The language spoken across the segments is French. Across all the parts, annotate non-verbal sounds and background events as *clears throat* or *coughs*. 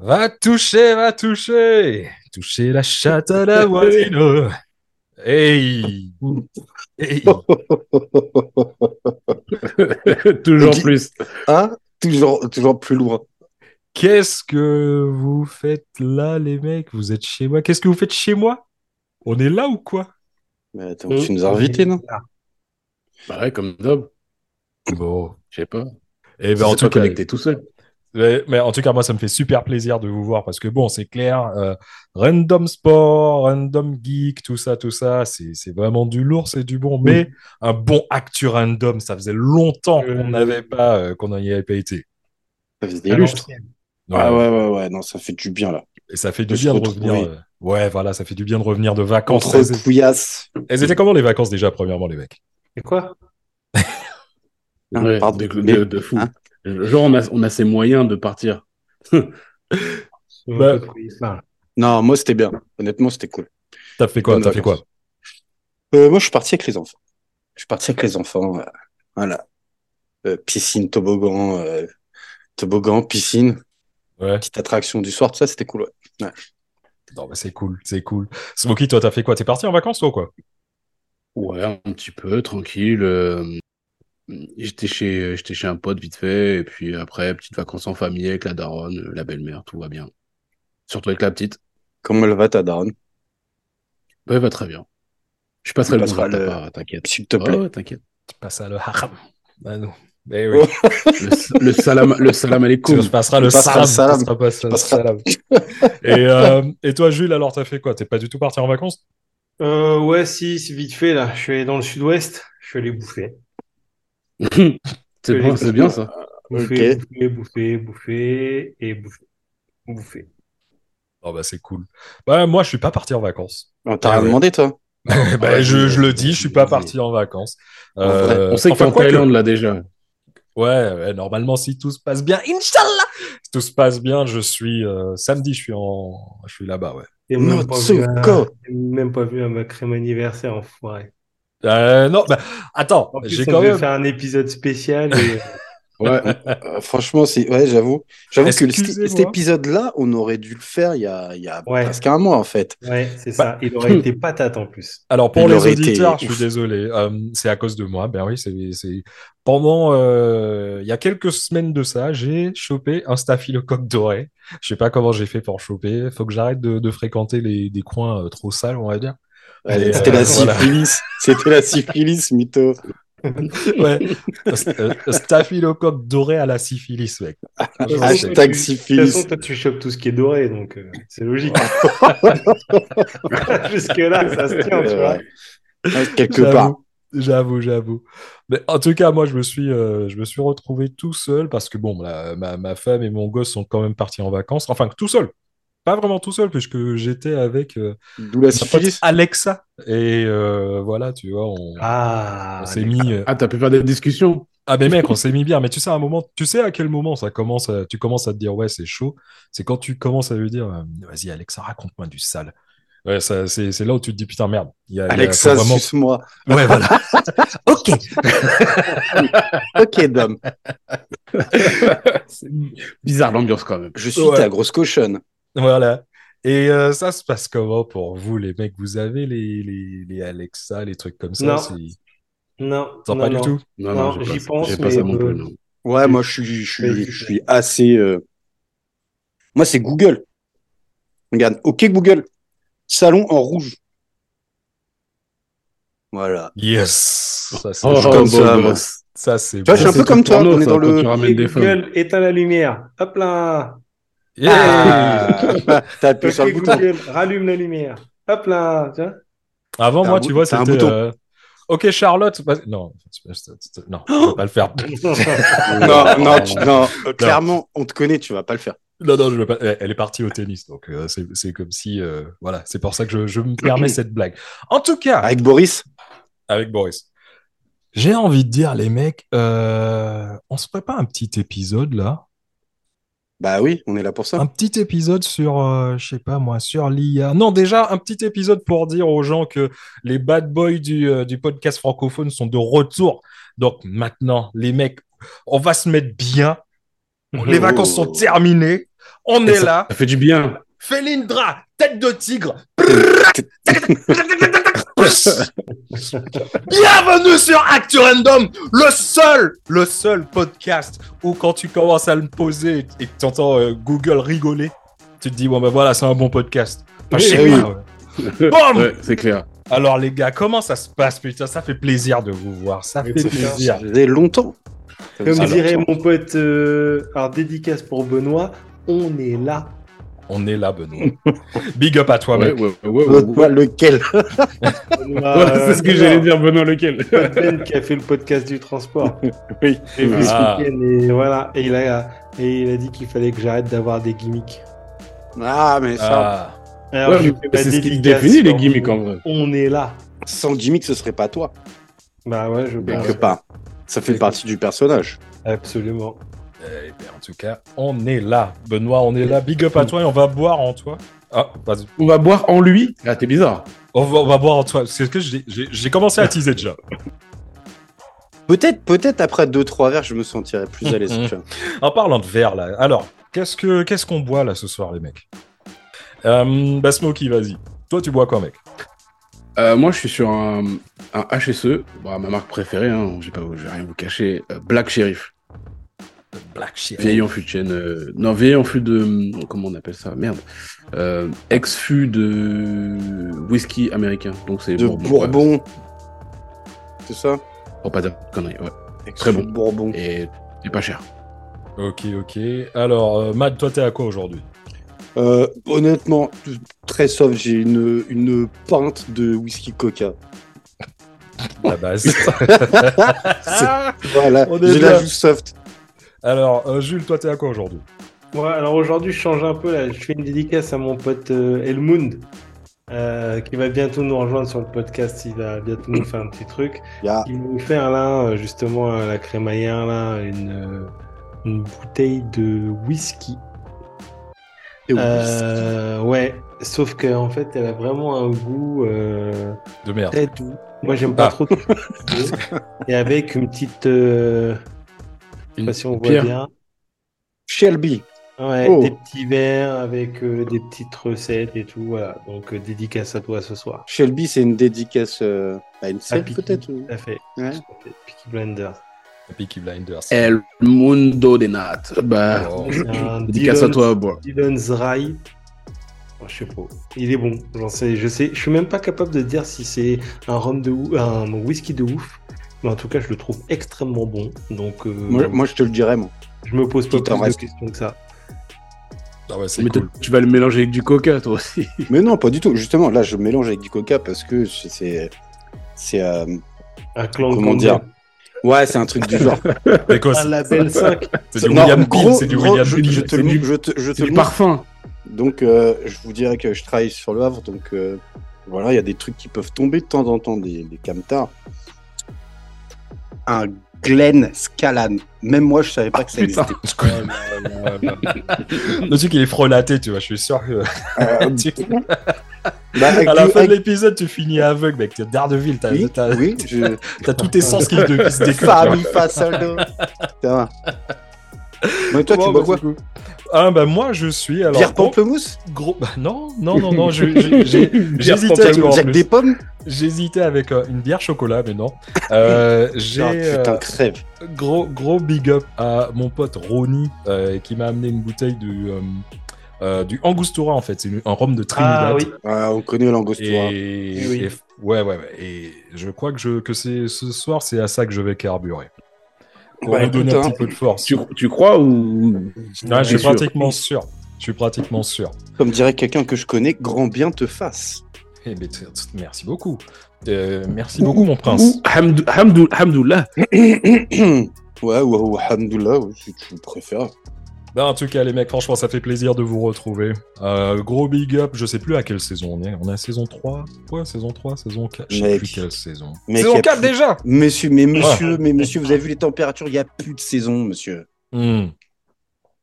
Va toucher, va toucher. Toucher la chatte à la *laughs* voisine. Hey. hey. *laughs* Toujours plus. Hein? Toujours, toujours plus loin. Qu'est-ce que vous faites là, les mecs? Vous êtes chez moi Qu'est-ce que vous faites chez moi? On est là ou quoi? Mais attends, tu nous as invités, non? Bah ouais, comme d'hab. Bon. Je sais pas. Eh ben, en tout cas, connecté tout seul. Mais, mais en tout cas, moi, ça me fait super plaisir de vous voir parce que bon, c'est clair, euh, random sport, random geek, tout ça, tout ça, c'est c'est vraiment du lourd, c'est du bon. Mais un bon actu random, ça faisait longtemps Euh, qu'on n'avait pas, euh, qu'on n'y avait pas été. Ça faisait des lustres. l'ancienne. Ah ouais, ouais, ouais, non, ça fait du bien, là. Et ça fait du De bien de revenir. euh, Ouais, voilà, ça fait du bien de revenir de vacances. Entre Elles, elles étaient comment les vacances déjà, premièrement, les mecs? Et quoi? Hein, Ouais, pardon. de, de fou. hein? Genre, on a, on a ces moyens de partir. Je Bah- parle. Non, moi, c'était bien. Honnêtement, c'était cool. T'as fait quoi? Fait quoi? Euh, moi, je suis parti avec les enfants. Je suis parti avec les enfants. euh, voilà. Euh, piscine, toboggan, euh, toboggan, piscine, Ouais. petite attraction du soir, tout ça, c'était cool. Ouais. Non, bah, c'est cool, c'est cool. Smokey, toi, t'as fait quoi? T'es parti en vacances, toi, ou quoi? Ouais, un petit peu, tranquille. J'étais chez, j'étais chez un pote vite fait. Et puis après, petites vacances en famille avec la daronne, la belle-mère, tout va bien. Surtout avec la petite. Comment elle va, ta daronne? Ouais, elle va très bien. Je passerai le passera bonjour, le- t'as pas- t'inquiète. S'il te plaît. T'inquiète. Tu passes à le haram. Ah non. Eh oui. *laughs* Le, le salam, le salam alaikum. Tu passeras le Tu salam. le tu salam. passeras pas Tu passeras- le salam. *laughs* et, euh, et toi, Jules, alors, t'as fait quoi? T'es pas du tout parti en vacances? Euh, ouais, si, c'est vite fait là. Je suis allé dans le sud-ouest. Je suis allé bouffer. *laughs* C'est bon, c'est bien ça. Bouffer, Ok. bouffer, bouffer, bouffer et bouffer. Bouffer. Oh, bah, c'est cool. Bah, moi, je suis pas parti en vacances. Oh, T'as Ah rien ouais. demandé, toi? *laughs* Bah, je, je le dis, je suis pas parti en vacances. En vrai, Euh, On sait enfin, en quoique- Thaïlande là déjà. Ouais, ouais, normalement, si tout se passe bien, Inch'Allah, si tout se passe bien, je suis euh, samedi, je suis en, je suis là-bas, ouais. T'es même pas vu un, Natsuko. t'es même pas vu un ma crème anniversaire, enfoiré. Euh, non, bah, attends, j'ai on quand même. faire un épisode spécial et *laughs* Ouais. Euh, Franchement, c'est... ouais, j'avoue. J'avoue que cet épisode-là, on aurait dû le faire il y a, il y a Ouais. presque un mois, en fait. ouais, c'est ça. Il aurait été *laughs* patate en plus. Alors pour Il les été auditeurs, je suis ouf. désolé, euh, c'est à cause de moi. Ben oui, c'est c'est pendant euh, il y a quelques semaines de ça, j'ai chopé un staphylocoque doré. Je sais pas comment j'ai fait pour choper. Faut que j'arrête de, de fréquenter les des coins euh, trop sales, on va dire. C'était euh, la voilà. syphilis. C'était la syphilis, mytho. *laughs* Ouais, Euh, staphylocoque doré à la syphilis, mec. Hashtag c'est- Hashtag De toute syphilis. façon, toi, tu chopes tout ce qui est doré, donc euh, c'est logique. *laughs* Jusque-là, ça se tient, tu vois. Ouais. Quelque J'avoue, part. J'avoue, j'avoue. Mais en tout cas, moi, je me suis, euh, je me suis retrouvé tout seul parce que bon, la- ma, ma femme et mon gosse sont quand même partis en vacances. Enfin, tout seul. Pas vraiment tout seul, puisque j'étais avec euh, la. Alexa. Et euh, voilà, tu vois, on, Ah, on s'est mis. euh, Ah, t'as pu faire des discussions. Ah, mais mec, on s'est mis bien. Mais tu sais, à un moment, tu sais à quel moment ça commence à- tu commences à te dire, ouais, c'est chaud. C'est quand tu commences à lui dire, vas-y, Alexa, raconte-moi du sale. Ouais, ça, c'est c'est là où tu te dis, putain, merde. Il y a, il y a- Alexa, vraiment... suce-moi. Ouais, voilà. *laughs* ok. Ok, Dom. *laughs* Bizarre l'ambiance quand même. Je suis Ouais. ta grosse cochonne. Voilà. Et euh, ça se passe comment pour vous, les mecs? Vous avez les, les, les Alexa, les trucs comme ça? Non. Non, pas non. du tout? Non, Non, non, j'ai j'y pense, j'ai pas mais, ça non euh, non. Ouais, moi, je suis, je Oui, suis, c'est je suis assez. euh, Moi, c'est Google. Regarde, OK Google. Salon en rouge. Voilà. Yes Ça, c'est Oh, bon. comme ça. Ça, c'est Tu vois, je suis un peu comme toi, porno, on est ça, dans le-. Google, éteins la lumière. Hop là. Yeah Ah *laughs* T'as appuyé Ok, sur le bouton. Google, rallume la lumière. Hop là. Avant, moi, un tu vois, c'était... euh, Ok, Charlotte... Non, non, je vais pas le faire. *laughs* Non, non, tu- non, clairement, on te connaît, tu vas pas le faire. Non, non, je veux pas. Elle est partie au tennis, donc euh, c'est c'est comme si... euh, Voilà, c'est pour ça que je, je me permets cette blague. En tout cas... Avec Boris avec Boris. J'ai envie de dire, les mecs, euh, on se prépare un petit épisode là. Bah oui, on est là pour ça. Un petit épisode sur, euh, je sais pas moi, sur l'IA. Non, déjà, un petit épisode pour dire aux gens que les bad boys du, euh, du podcast francophone sont de retour. Donc maintenant, les mecs, on va se mettre bien. Les Oh. vacances sont terminées. On Et est ça- là. Ça fait du bien. Felindra, tête de tigre. *laughs* Bienvenue sur Actu Random, le seul, le seul podcast où quand tu commences à le poser et que tu entends Google rigoler, tu te dis, bon ben voilà, c'est un bon podcast. Enfin, Oui, ouais. *laughs* Ouais, c'est clair. Alors les gars, comment ça se passe Putain, ça fait plaisir de vous voir, ça fait plaisir. Ça faisait longtemps. Comme dirait mon pote, euh, alors dédicace pour Benoît, on est là. On est là, Benoît. *laughs* Big up à toi, Ouais, mec. ouais, lequel *laughs* c'est ce que j'allais dire, Benoît, lequel *laughs* Ben qui a fait le podcast du transport. Oui. Ah. et voilà. Et il a, et il a dit qu'il fallait que j'arrête d'avoir des gimmicks. Ah, mais ça, Ah. C'est ce qui définit les gimmicks, en vrai. On est là. sans gimmick, ce serait pas toi. Bah ouais, je pense. Quelque part. Ça fait partie du personnage. Absolument. Eh ben, en tout cas, on est là. Benoît, on est là. Big up à toi et on va boire en toi. Ah, vas-y. On va boire en lui. Ah, t'es bizarre. On va, on va boire en toi. C'est ce que j'ai- commencé à teaser déjà. Peut-être, peut-être après deux trois verres, je me sentirais plus à l'aise. *laughs* En parlant de verre, là. Alors, qu'est-ce que qu'est-ce qu'on boit là ce soir, les mecs? Euh, Bah, Smokey, vas-y. Toi, tu bois quoi, mec? Euh, moi, je suis sur un, un HSE, bon, ma marque préférée, hein, je vais pas, je vais rien vous cacher, euh, Black Sheriff. Black shit. Vieilli en fût de euh, non, vieilli en fût de. hum, Comment on appelle ça Merde. Euh, Ex-fût de whisky américain. Donc c'est De Bourbon. C'est ça? Pour pas dire de conneries, ouais. Très bon. Bourbon. Et c'est pas cher. Ok, ok. Alors, euh, Matt, toi, t'es à quoi aujourd'hui? Euh, honnêtement, très soft, j'ai une, une pinte de whisky coca. La base. *laughs* *laughs* Voilà, On est j'ai la joue soft. Alors, euh, Jules, toi, t'es à quoi aujourd'hui? Ouais, alors aujourd'hui, je change un peu là. Je fais une dédicace à mon pote euh, Elmund, euh, qui va bientôt nous rejoindre sur le podcast. Il va bientôt nous faire un petit truc. Il nous faire là, euh, justement, à la crémaillère, là, une, une bouteille de whisky. et whisky. Euh, ouais, sauf qu'en fait, elle a vraiment un goût euh, De merde. très doux. Moi, j'aime pas Ah. trop. *laughs* Et avec une petite. Je sais pas si on voit pierre. bien. Shelby. Ouais, Oh. des petits verres avec euh, des petites recettes et tout. Voilà. Donc, euh, dédicace à toi ce soir. Shelby, c'est une dédicace euh, à une Peaky, peut-être Tout à fait. Ouais. Peaky Blinders. Peaky Blinders. El Mundo de Nat. Bah, Oh. *laughs* Dédicace à toi, bro. Dylan's Rye. Oh, je sais pas. Il est bon. J'en sais. Je sais. Je suis même pas capable de dire si c'est un rhum de ouf, un whisky de ouf. Mais en tout cas, je le trouve extrêmement bon. Donc, euh, moi, moi, je te le dirais, moi. je me pose pas plus de questions que ça. Ah ouais, c'est Mais cool. tu vas le mélanger avec du coca, toi aussi. *laughs* Mais non, pas du tout. Justement, là, je mélange avec du coca parce que c'est. C'est. euh, Un clan Comment dire? Ouais, c'est un truc du genre. *laughs* Écosse. Un label *laughs* 5. C'est du William. C'est du gros, William je, Peel. je te C'est le, du- je te, je te C'est le du montre. parfum. Donc, euh, je vous dirais que je travaille sur le Havre, donc euh, voilà, il y a des trucs qui peuvent tomber de temps en temps, des, des camtars. Un Glen Scalan. Même moi, je savais pas que ça putain. existait. *laughs* Je connais. *laughs* Le truc, il est frelaté, tu vois. Je suis sûr que. Euh, *laughs* Tu- bah, À la fin de l'épisode, tu finis aveugle, mec. T'es Daredevil. T'as oui, t'as- oui, je... tous tes sens qui se, vois. Fabi Fasoldo. Putain. Mais toi, Bon, tu bois quoi. Ah, bah, moi, je suis. Alors, Pierre Pamplemousse gros- bah, non, non, non, non. *laughs* J'hésitais, Jack plus. des pommes J'hésitais avec euh, une bière chocolat, mais non. *laughs* Euh, j'ai Ah, Putain, euh, crève. gros, gros big up à mon pote Ronnie euh, qui m'a amené une bouteille du, euh, euh, du Angostura en fait. C'est un rhum de Trinidad. Ah oui. Ah, on connaît l'angostura. Et, Oui. et- ouais, ouais, ouais. Et je crois que, je, que c'est ce soir, c'est à ça que je vais carburer. Pour me donner un petit peu de force. Tu, tu crois ou? Je suis Bien pratiquement sûr. Je suis pratiquement sûr. Comme dirait quelqu'un que je connais, grand bien te fasse. Eh ben, t- merci beaucoup. Euh, merci beaucoup, mon prince. Ou Hamdou- *clears throat* ouais, ouais, ouais, alhamdoulilah, ouais, si tu préfères. Bah, en tout cas, les mecs, franchement, ça fait plaisir de vous retrouver. Euh, gros big up, je sais plus à quelle saison on est. On est à saison 3 Ouais, saison 3, saison 4. Je sais Mec. plus quelle saison. Mec, saison y a 4 plus- déjà? Monsieur, mais monsieur, mais monsieur, vous avez vu les températures, il n'y a plus de saison, monsieur. Hmm.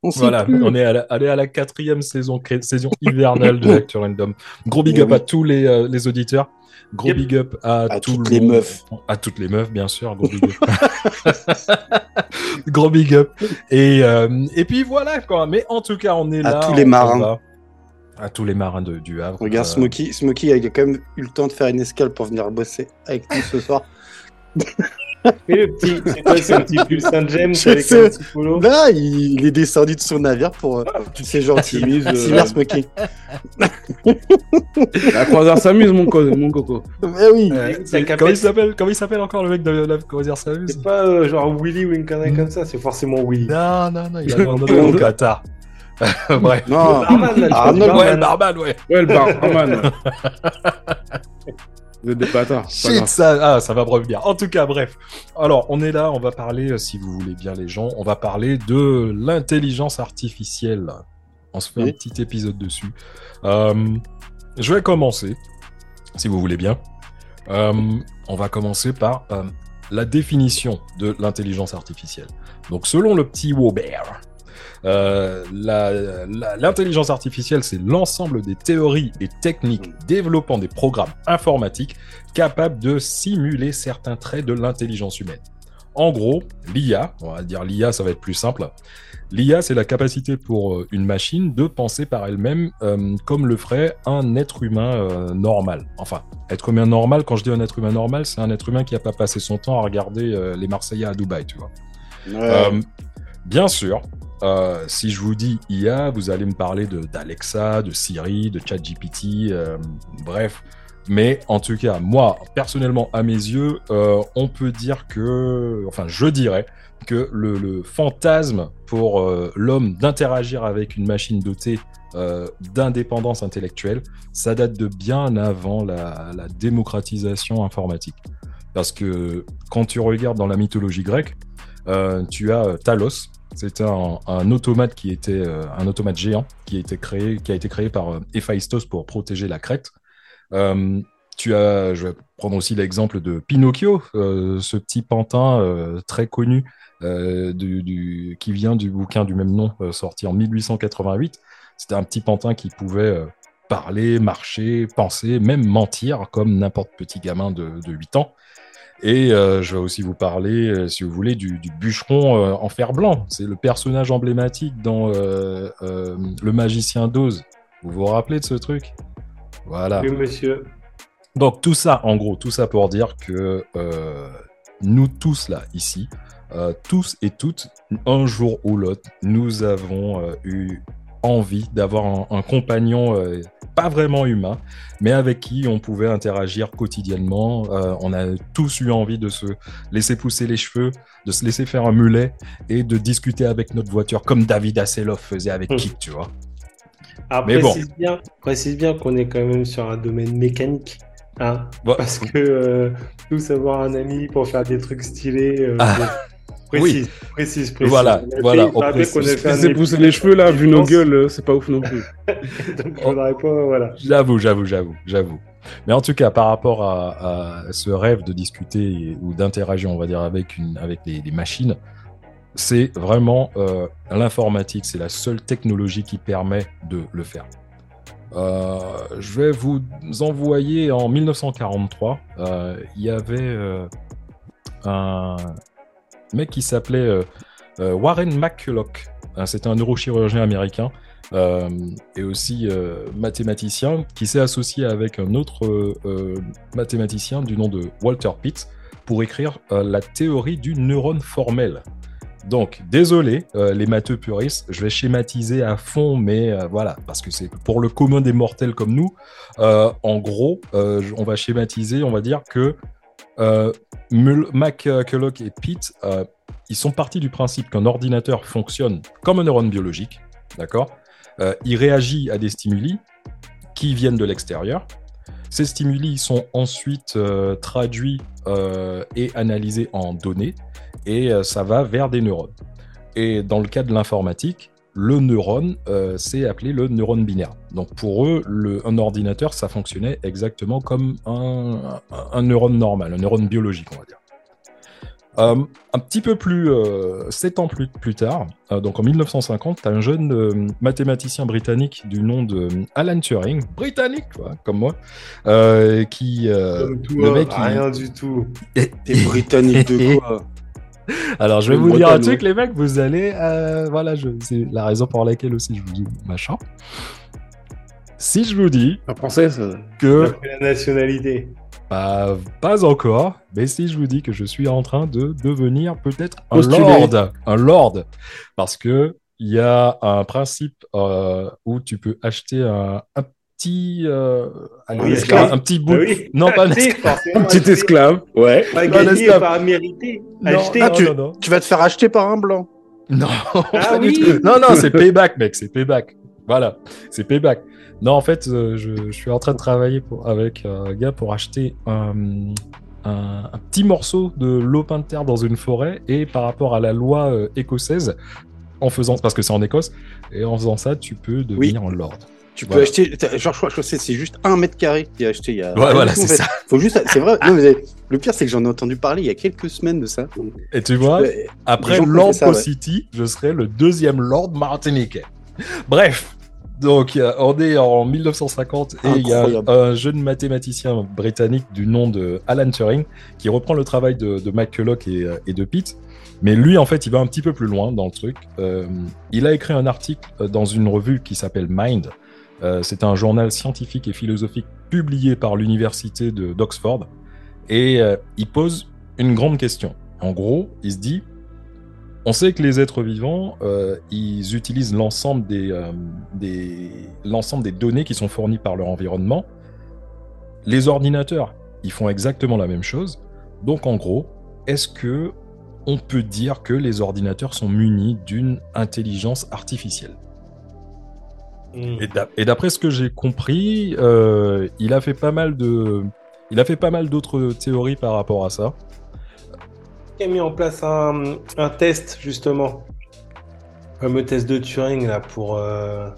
On sait Voilà, plus. on est à la, allé à la quatrième saison, saison hivernale de *laughs* Actu Random. Gros big Eh up oui. à tous les, euh, les auditeurs. Gros Yep. big up à, À tout toutes le les monde. meufs. À toutes les meufs, bien sûr. Gros big up. *laughs* gros big up. Et, euh, et puis voilà, quoi. Mais en tout cas, on est À là. tous les marins. va- À tous les marins de, du Havre. Regarde Euh, Smokey, Smokey a quand même eu le temps de faire une escale pour venir bosser avec nous ce soir. *laughs* *laughs* Mais le petit, c'est quoi, c'est un petit pull Saint-James avec sais. un petit polo Là, il, il est descendu de son navire pour. euh, C'est gentil. Chemise, Merci, euh, merci, Smokey. La croisière s'amuse, mon, co- mon coco. Mais oui. euh, comment il s'appelle Comment il s'appelle encore le mec de la croisière s'amuse C'est pas euh, genre Willy ou une connerie Mm. comme ça, c'est forcément Willy. Non, non, non, il a abandonné au Qatar. *laughs* Bref. Non, Barman, là, Arnold, Ouais, barman. Barman, ouais. Ouais, le barman. *laughs* Vous êtes des bâtards. Shit, ça, ah, ça va revenir. En tout cas, bref. Alors, on est là, on va parler, euh, si vous voulez bien les gens, on va parler de l'intelligence artificielle. On se fait un petit épisode dessus. Euh, je vais commencer, si vous voulez bien. Euh, on va commencer par euh, la définition de l'intelligence artificielle. Donc, selon le petit la- l'intelligence artificielle, c'est l'ensemble des théories et techniques développant des programmes informatiques capables de simuler certains traits de l'intelligence humaine. En gros, l'IA, on va dire l'IA, ça va être plus simple. L'IA, c'est la capacité pour euh, une machine de penser par elle-même euh, comme le ferait un être humain euh, normal. Enfin, être humain normal, quand je dis un être humain normal, c'est un être humain qui n'a pas passé son temps à regarder euh, les Marseillais à Dubaï, tu vois. Ouais. Euh, bien sûr, euh, si je vous dis IA, vous allez me parler de- d'Alexa, de, Siri, de ChatGPT, euh, bref. Mais en tout cas, moi, personnellement, à mes yeux, euh, on peut dire que, enfin, je dirais que le, fantasme pour l'homme d'interagir avec une machine dotée d'indépendance intellectuelle, ça date de bien avant la, démocratisation informatique. Parce que quand tu regardes dans la mythologie grecque, tu as Talos. C'était un, automate qui était euh, un automate géant qui a été créé, qui a été créé par euh, pour protéger la Crète. Euh, tu as, je vais prendre aussi l'exemple de Pinocchio, euh, ce petit pantin très connu qui vient du bouquin du même nom, sorti en 1888. C'était un petit pantin qui pouvait parler, marcher, penser, même mentir, comme n'importe petit gamin de, de 8 ans. Et euh, je vais aussi vous parler, euh, si vous voulez, du, du bûcheron euh, en fer blanc. C'est le personnage emblématique dans Le Magicien d'Oz. Vous vous rappelez de ce truc? Voilà. Oui, monsieur. Donc tout ça, en gros, tout ça pour dire que nous tous là, ici, tous et toutes, un jour ou l'autre, nous avons eu envie d'avoir un, un compagnon pas vraiment humain, mais avec qui on pouvait interagir quotidiennement. Euh, on a tous eu envie de se laisser pousser les cheveux, de se laisser faire un mulet et de discuter avec notre voiture, comme David Hasselhoff faisait avec Hmm. Kik, tu vois. Alors, Mais bon. précise, bien, précise bien qu'on est quand même sur un domaine mécanique. Hein, Bon. Parce que euh, tous avoir un ami pour faire des trucs stylés. euh, Ah. Précise, précise, précise. Voilà, On voilà, on pousser épisode les cheveux là, vu nos gueules, c'est pas ouf non plus. *laughs* Donc, faudrait pas, voilà. J'avoue, j'avoue, j'avoue, j'avoue. Mais en tout cas, par rapport à, à ce rêve de discuter ou d'interagir, on va dire, avec, une, avec des, des machines, c'est vraiment euh, l'informatique, c'est la seule technologie qui permet de le faire. Euh, je vais vous envoyer en 1943, euh, il y avait euh, un mec qui s'appelait euh, euh, Warren McCulloch. Hein, C'était un neurochirurgien américain euh, et aussi mathématicien qui s'est associé avec un autre mathématicien du nom de Walter Pitt pour écrire la théorie du neurone formel. Donc, désolé, les matheux puristes, je vais schématiser à fond, mais voilà, parce que c'est pour le commun des mortels comme nous. en gros, on va schématiser, on va dire que euh, McCulloch et Pitt, euh, ils sont partis du principe qu'un ordinateur fonctionne comme un neurone biologique, d'accord Euh, Il réagit à des stimuli qui viennent de l'extérieur. Ces stimuli sont ensuite euh, traduits euh, et analysés en données, et euh, ça va vers des neurones. Et dans le cas de l'informatique, le neurone, euh, c'est appelé le neurone binaire. Donc pour eux, le, un ordinateur, ça fonctionnait exactement comme un, un, un neurone normal, un neurone biologique, on va dire. Euh, un petit peu plus, euh, sept ans plus, plus tard, euh, donc en 1950, tu as un jeune euh, mathématicien britannique du nom de Alan Turing, britannique, quoi, comme moi, euh, qui, euh, Comme le toi, mec, il- rien du tout. T'es britannique de *laughs* quoi? *laughs* Alors, je vais vous dire un truc, les mecs, vous allez. euh, voilà, je... c'est la raison pour laquelle aussi je vous dis machin. Si je vous dis En français, ça. que. La nationalité. Bah, pas encore, mais si je vous dis que je suis en train de devenir peut-être un lord. Un lord. Parce que il y a un principe euh, où tu peux acheter un, un petit. euh, allez, Oui, un- esclave. un petit bout. Ah oui. Non, pas *laughs* un esclave. Un petit esclave. Ouais. Pas Non, gagné, esclave. pas mérité. Non, Acheter. non, Ah, tu- non, non. Tu vas te faire acheter par un blanc. *laughs* Non, Ah oui. non, non, c'est payback, mec, c'est payback. Voilà, c'est payback. Non, en fait, euh, je, je suis en train de travailler pour, avec un gars pour acheter un, un- un petit morceau de lopin de terre dans une forêt et par rapport à la loi euh, écossaise, en faisant, parce que c'est en Écosse, et en faisant ça, tu peux devenir un lord. Tu peux Voilà. acheter, genre, je crois que c'est juste un mètre carré qui a acheté il y a. Ouais, voilà, c'est ça. Faut juste, c'est vrai. Non, mais le pire, c'est que j'en ai entendu parler il y a quelques semaines de ça. Et tu vois, Après ouais. City, je serai le deuxième Lord martiniquais. Bref, donc on est en 1950 et il y a un jeune mathématicien britannique du nom de Alan Turing qui reprend le travail de, de McCulloch et, euh, et de Pitt. Mais lui, en fait, il va un petit peu plus loin dans le truc. Euh, il a écrit un article euh, dans une revue qui s'appelle Mind. Euh, C'est un journal scientifique et philosophique publié par l'université d'Oxford. Et euh, il pose une grande question. En gros, il se dit, on sait que les êtres vivants, euh, ils utilisent l'ensemble des, des, données qui sont fournies par leur environnement. Les ordinateurs, ils font exactement la même chose. Donc en gros, est-ce que on peut dire que les ordinateurs sont munis d'une intelligence artificielle? Et d'ap- et d'après ce que j'ai compris, euh, il a fait pas mal de, il a fait pas mal d'autres théories par rapport à ça. Qui a mis en place un, un test, justement. Le fameux test de Turing, là, pour, euh,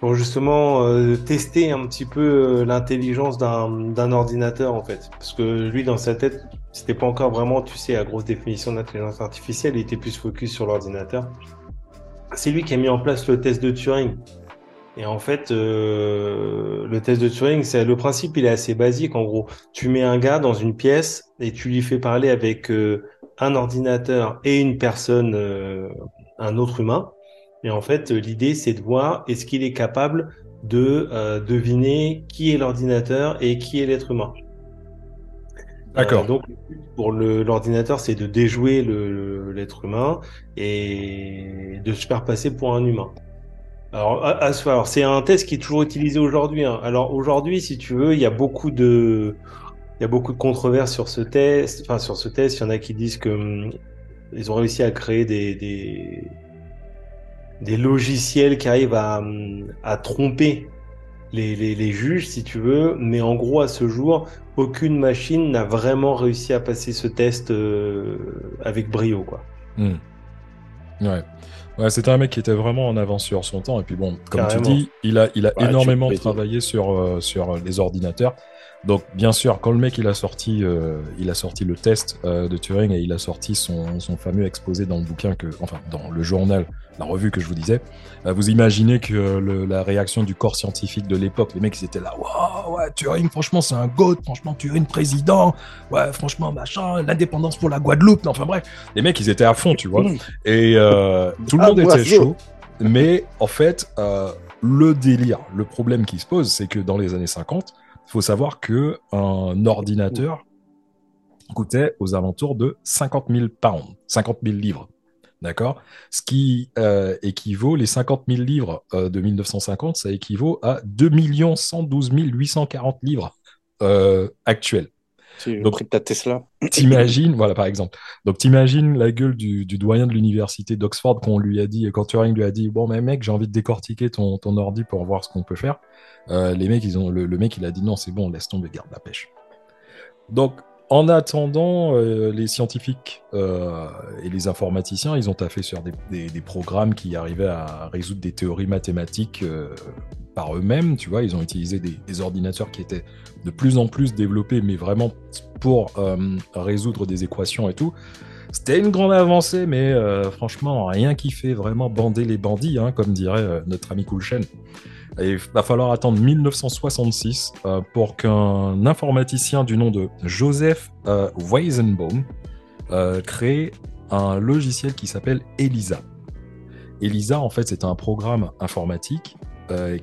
pour justement euh, tester un petit peu l'intelligence d'un ordinateur, en fait. Parce que lui, dans sa tête, c'était pas encore vraiment, tu sais, la grosse définition d'intelligence artificielle, il était plus focus sur l'ordinateur. C'est lui qui a mis en place le test de Turing. Et en fait, euh, le test de Turing, c'est le principe, il est assez basique. En gros, tu mets un gars dans une pièce et tu lui fais parler avec euh, un ordinateur et une personne, euh, un autre humain. Et en fait, l'idée, c'est de voir est-ce qu'il est capable de deviner qui est l'ordinateur et qui est l'être humain. D'accord. Euh, donc, le but pour l'ordinateur, c'est de déjouer l'être humain et de se faire passer pour un humain. Alors, à- à ce- alors, c'est un test qui est toujours utilisé aujourd'hui. hein. Alors aujourd'hui, si tu veux, il y a beaucoup de, il y a beaucoup de controverses sur ce test. Enfin, sur ce test, il y en a qui disent que hum, ils ont réussi à créer des, des, des logiciels qui arrivent à, à tromper les, les, les juges, si tu veux. Mais en gros, à ce jour, aucune machine n'a vraiment réussi à passer ce test euh, avec brio, quoi. Hmm. Ouais. Ouais, c'était un mec qui était vraiment en avance sur son temps. Et puis bon, comme Carrément. tu dis, il a, il a Ouais, tu énormément travaillé sur, euh, sur les ordinateurs. Donc, bien sûr, quand le mec il a sorti, euh, il a sorti le test euh, de Turing et il a sorti son, son fameux exposé dans le bouquin que, enfin, dans le journal, la revue que je vous disais, euh, vous imaginez que le- la réaction du corps scientifique de l'époque, les mecs ils étaient là, waouh, ouais, Turing, franchement, c'est un goat, franchement, Turing président, ouais, franchement, machin, l'indépendance pour la Guadeloupe, non, enfin bref, les mecs ils étaient à fond, tu vois. *laughs* Et euh, tout le Ah, monde était chaud. Mais en fait, euh, le délire, le problème qui se pose, c'est que dans les années 50, il faut savoir que un ordinateur coûtait aux alentours de 50 000 pounds, 50 000 livres. D'accord? Ce qui euh, équivaut, les 50 000 livres euh, de 1950, ça équivaut à 2 112 840 livres euh, actuels. C'est le prix de ta Tesla. T'imagines, voilà par exemple. Donc t'imagines la gueule du, du doyen de l'université d'Oxford quand on lui a dit, quand Turing lui a dit, bon mais mec, j'ai envie de décortiquer ton, ton ordi pour voir ce qu'on peut faire. Euh, les mecs, ils ont, le, le mec, il a dit non, c'est bon, laisse tomber, garde la pêche. Donc en attendant, euh, les scientifiques euh, et les informaticiens, ils ont taffé sur des, programmes qui arrivaient à résoudre des théories mathématiques euh, par eux-mêmes, tu vois, ils ont utilisé des, ordinateurs qui étaient de plus en plus développés, mais vraiment pour résoudre des équations et tout. C'était une grande avancée, mais franchement, rien qui fait vraiment bander les bandits, hein, comme dirait notre ami Il va falloir attendre 1966 euh, pour qu'un informaticien du nom de Joseph euh, Weizenbaum crée un logiciel qui s'appelle ELISA. ELISA, en fait, c'est un programme informatique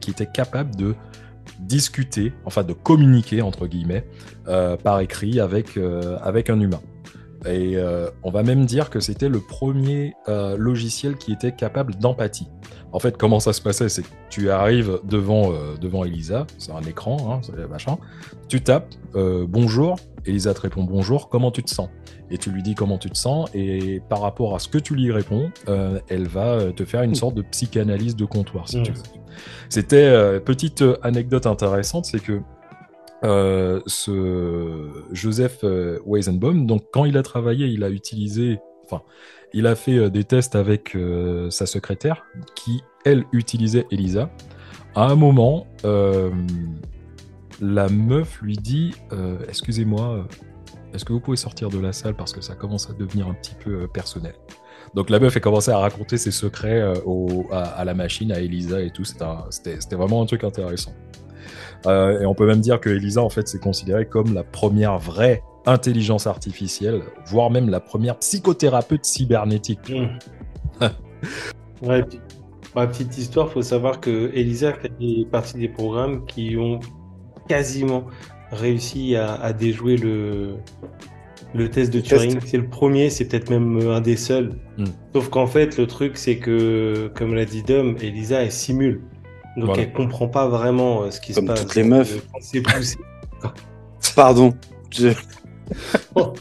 qui était capable de discuter, enfin de communiquer, entre guillemets, par écrit avec, avec un humain. Et euh, on va même dire que c'était le premier euh, logiciel qui était capable d'empathie. En fait, comment ça se passait C'est que tu arrives devant, euh, devant Elisa, c'est un écran, hein, c'est machin. Tu tapes euh, bonjour, Elisa te répond bonjour, comment tu te sens? Et tu lui dis comment tu te sens, et par rapport à ce que tu lui réponds, euh, elle va te faire une sorte de psychanalyse de comptoir, si Mmh. tu veux. C'était petite anecdote intéressante, c'est que euh, ce Joseph Weizenbaum, donc quand il a travaillé, il a utilisé, enfin, il a fait euh, des tests avec euh, sa secrétaire qui, elle, utilisait Elisa. À un moment, euh, la meuf lui dit Excusez-moi, est-ce que vous pouvez sortir de la salle parce que ça commence à devenir un petit peu personnel? Donc la meuf a commencé à raconter ses secrets à, la machine, à Elisa et tout. C'était vraiment un truc intéressant. Et on peut même dire que Elisa, en fait, c'est considéré comme la première vraie intelligence artificielle, voire même la première psychothérapeute cybernétique. Mmh. *laughs* ouais, la petite histoire, faut savoir que Elisa fait partie des programmes qui ont quasiment réussi à, à déjouer le, le test de Turing. C'est le premier, c'est peut-être même un des seuls. Mm. Sauf qu'en fait, le truc, c'est que, comme l'a dit Dom, Elisa, elle simule. Donc Voilà. elle comprend pas vraiment euh, ce qui Comme se passe. toutes les meufs. Quand c'est poussé, Pardon. Je- *laughs* quand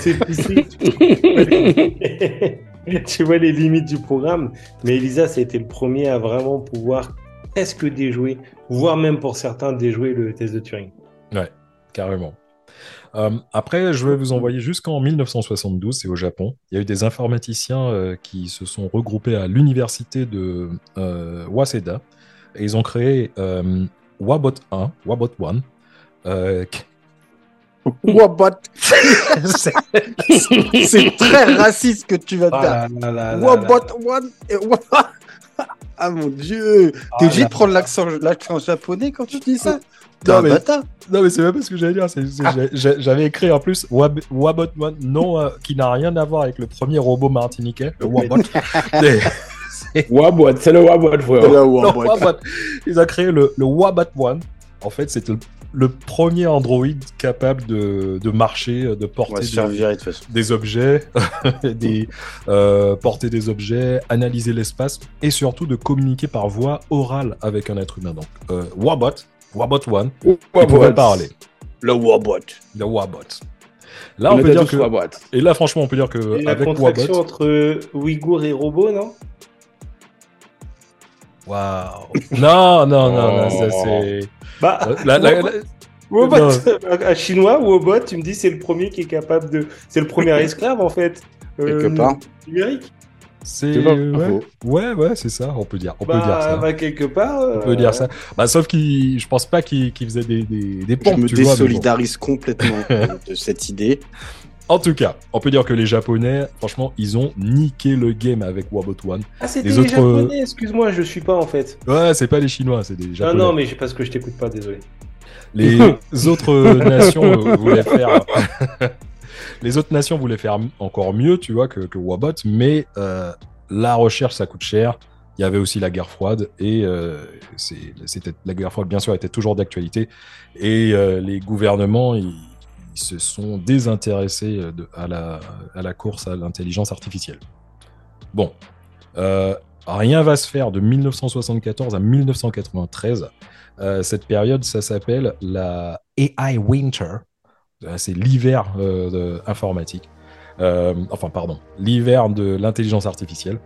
c'est poussé, *laughs* tu- vois les limites du programme. Mais Elisa, ça a été le premier à vraiment pouvoir presque déjouer, voire même pour certains déjouer le test de Turing. Carrément. Euh, après, je vais vous envoyer jusqu'en 1972, c'est au Japon. Il y a eu des informaticiens euh, qui se sont regroupés à l'université de euh, Waseda et ils ont créé Wabot 1, Wabot 1. Wabot. *laughs* C'est très raciste que tu vas te faire. Ah là là là Wabot là. one et wa- *laughs* Ah mon dieu. T'es Ah obligé là de prendre l'accent l'accent japonais quand tu dis ça? T'es Non, un mais- bâtard. Non, mais c'est même pas ce que j'allais dire. J'avais écrit en plus Wab- Wabot 1, non, euh, qui n'a rien à voir avec le premier robot martiniquais, le Wabot. *laughs* Mais- Wabot, c'est le Wabot, frère. Non, Wabot. Wabot. Ils ont créé le, le Wabot One. En fait, c'était le, le premier Android capable de, de marcher, de porter des, de objets, *laughs* des, euh, porter des objets, analyser l'espace et surtout de communiquer par voie orale avec un être humain. Donc, euh, Wabot, Wabot One, il pouvait parler. Le Wabot. Le Wabot. Là, on, On peut dire que. Wabot. Et là, franchement, on peut dire Et que la avec contraction Wabot. entre Ouïghour et robot, non? Waouh! Non, non, non, non, ça Oh. c'est. Bah, Euh, la- la- la- Wobot, un chinois, Wobot, tu me dis c'est le premier qui est capable de. C'est le premier esclave en fait. euh, Quelque part. Numérique. C'est ouais, faux. ouais, ouais, c'est ça. On peut dire, on peut bah, dire ça. bah, quelque part. On peut dire ça. Bah, sauf qu'il, je pense pas qu'il qu'il faisait des, des, des Je pompes, me tu vois, mais bon. désolidarise complètement euh, *laughs* de cette idée. En tout cas, on peut dire que les Japonais, franchement, ils ont niqué le game avec Wabot One. Ah, c'était Les les, autres, euh, japonais, excuse-moi, je suis pas en fait. Ouais, c'est pas les Chinois, c'est des Non, Japonais. non, mais c'est parce que je t'écoute pas, désolé. Les *laughs* autres nations euh, voulaient faire. *laughs* les autres nations voulaient faire encore mieux, tu vois, que, que Wabot, mais euh, la recherche, ça coûte cher. Il y avait aussi la guerre froide et euh, c'est- c'était la guerre froide, bien sûr, était toujours d'actualité. Et euh, les gouvernements, ils, ils se sont désintéressés euh, de- à, la, à la course à l'intelligence artificielle. Bon, euh, rien va se faire de 1974 à 1993. Euh, cette période, ça s'appelle la AI Winter. C'est l'hiver euh, informatique. Enfin, pardon, l'hiver de l'intelligence artificielle.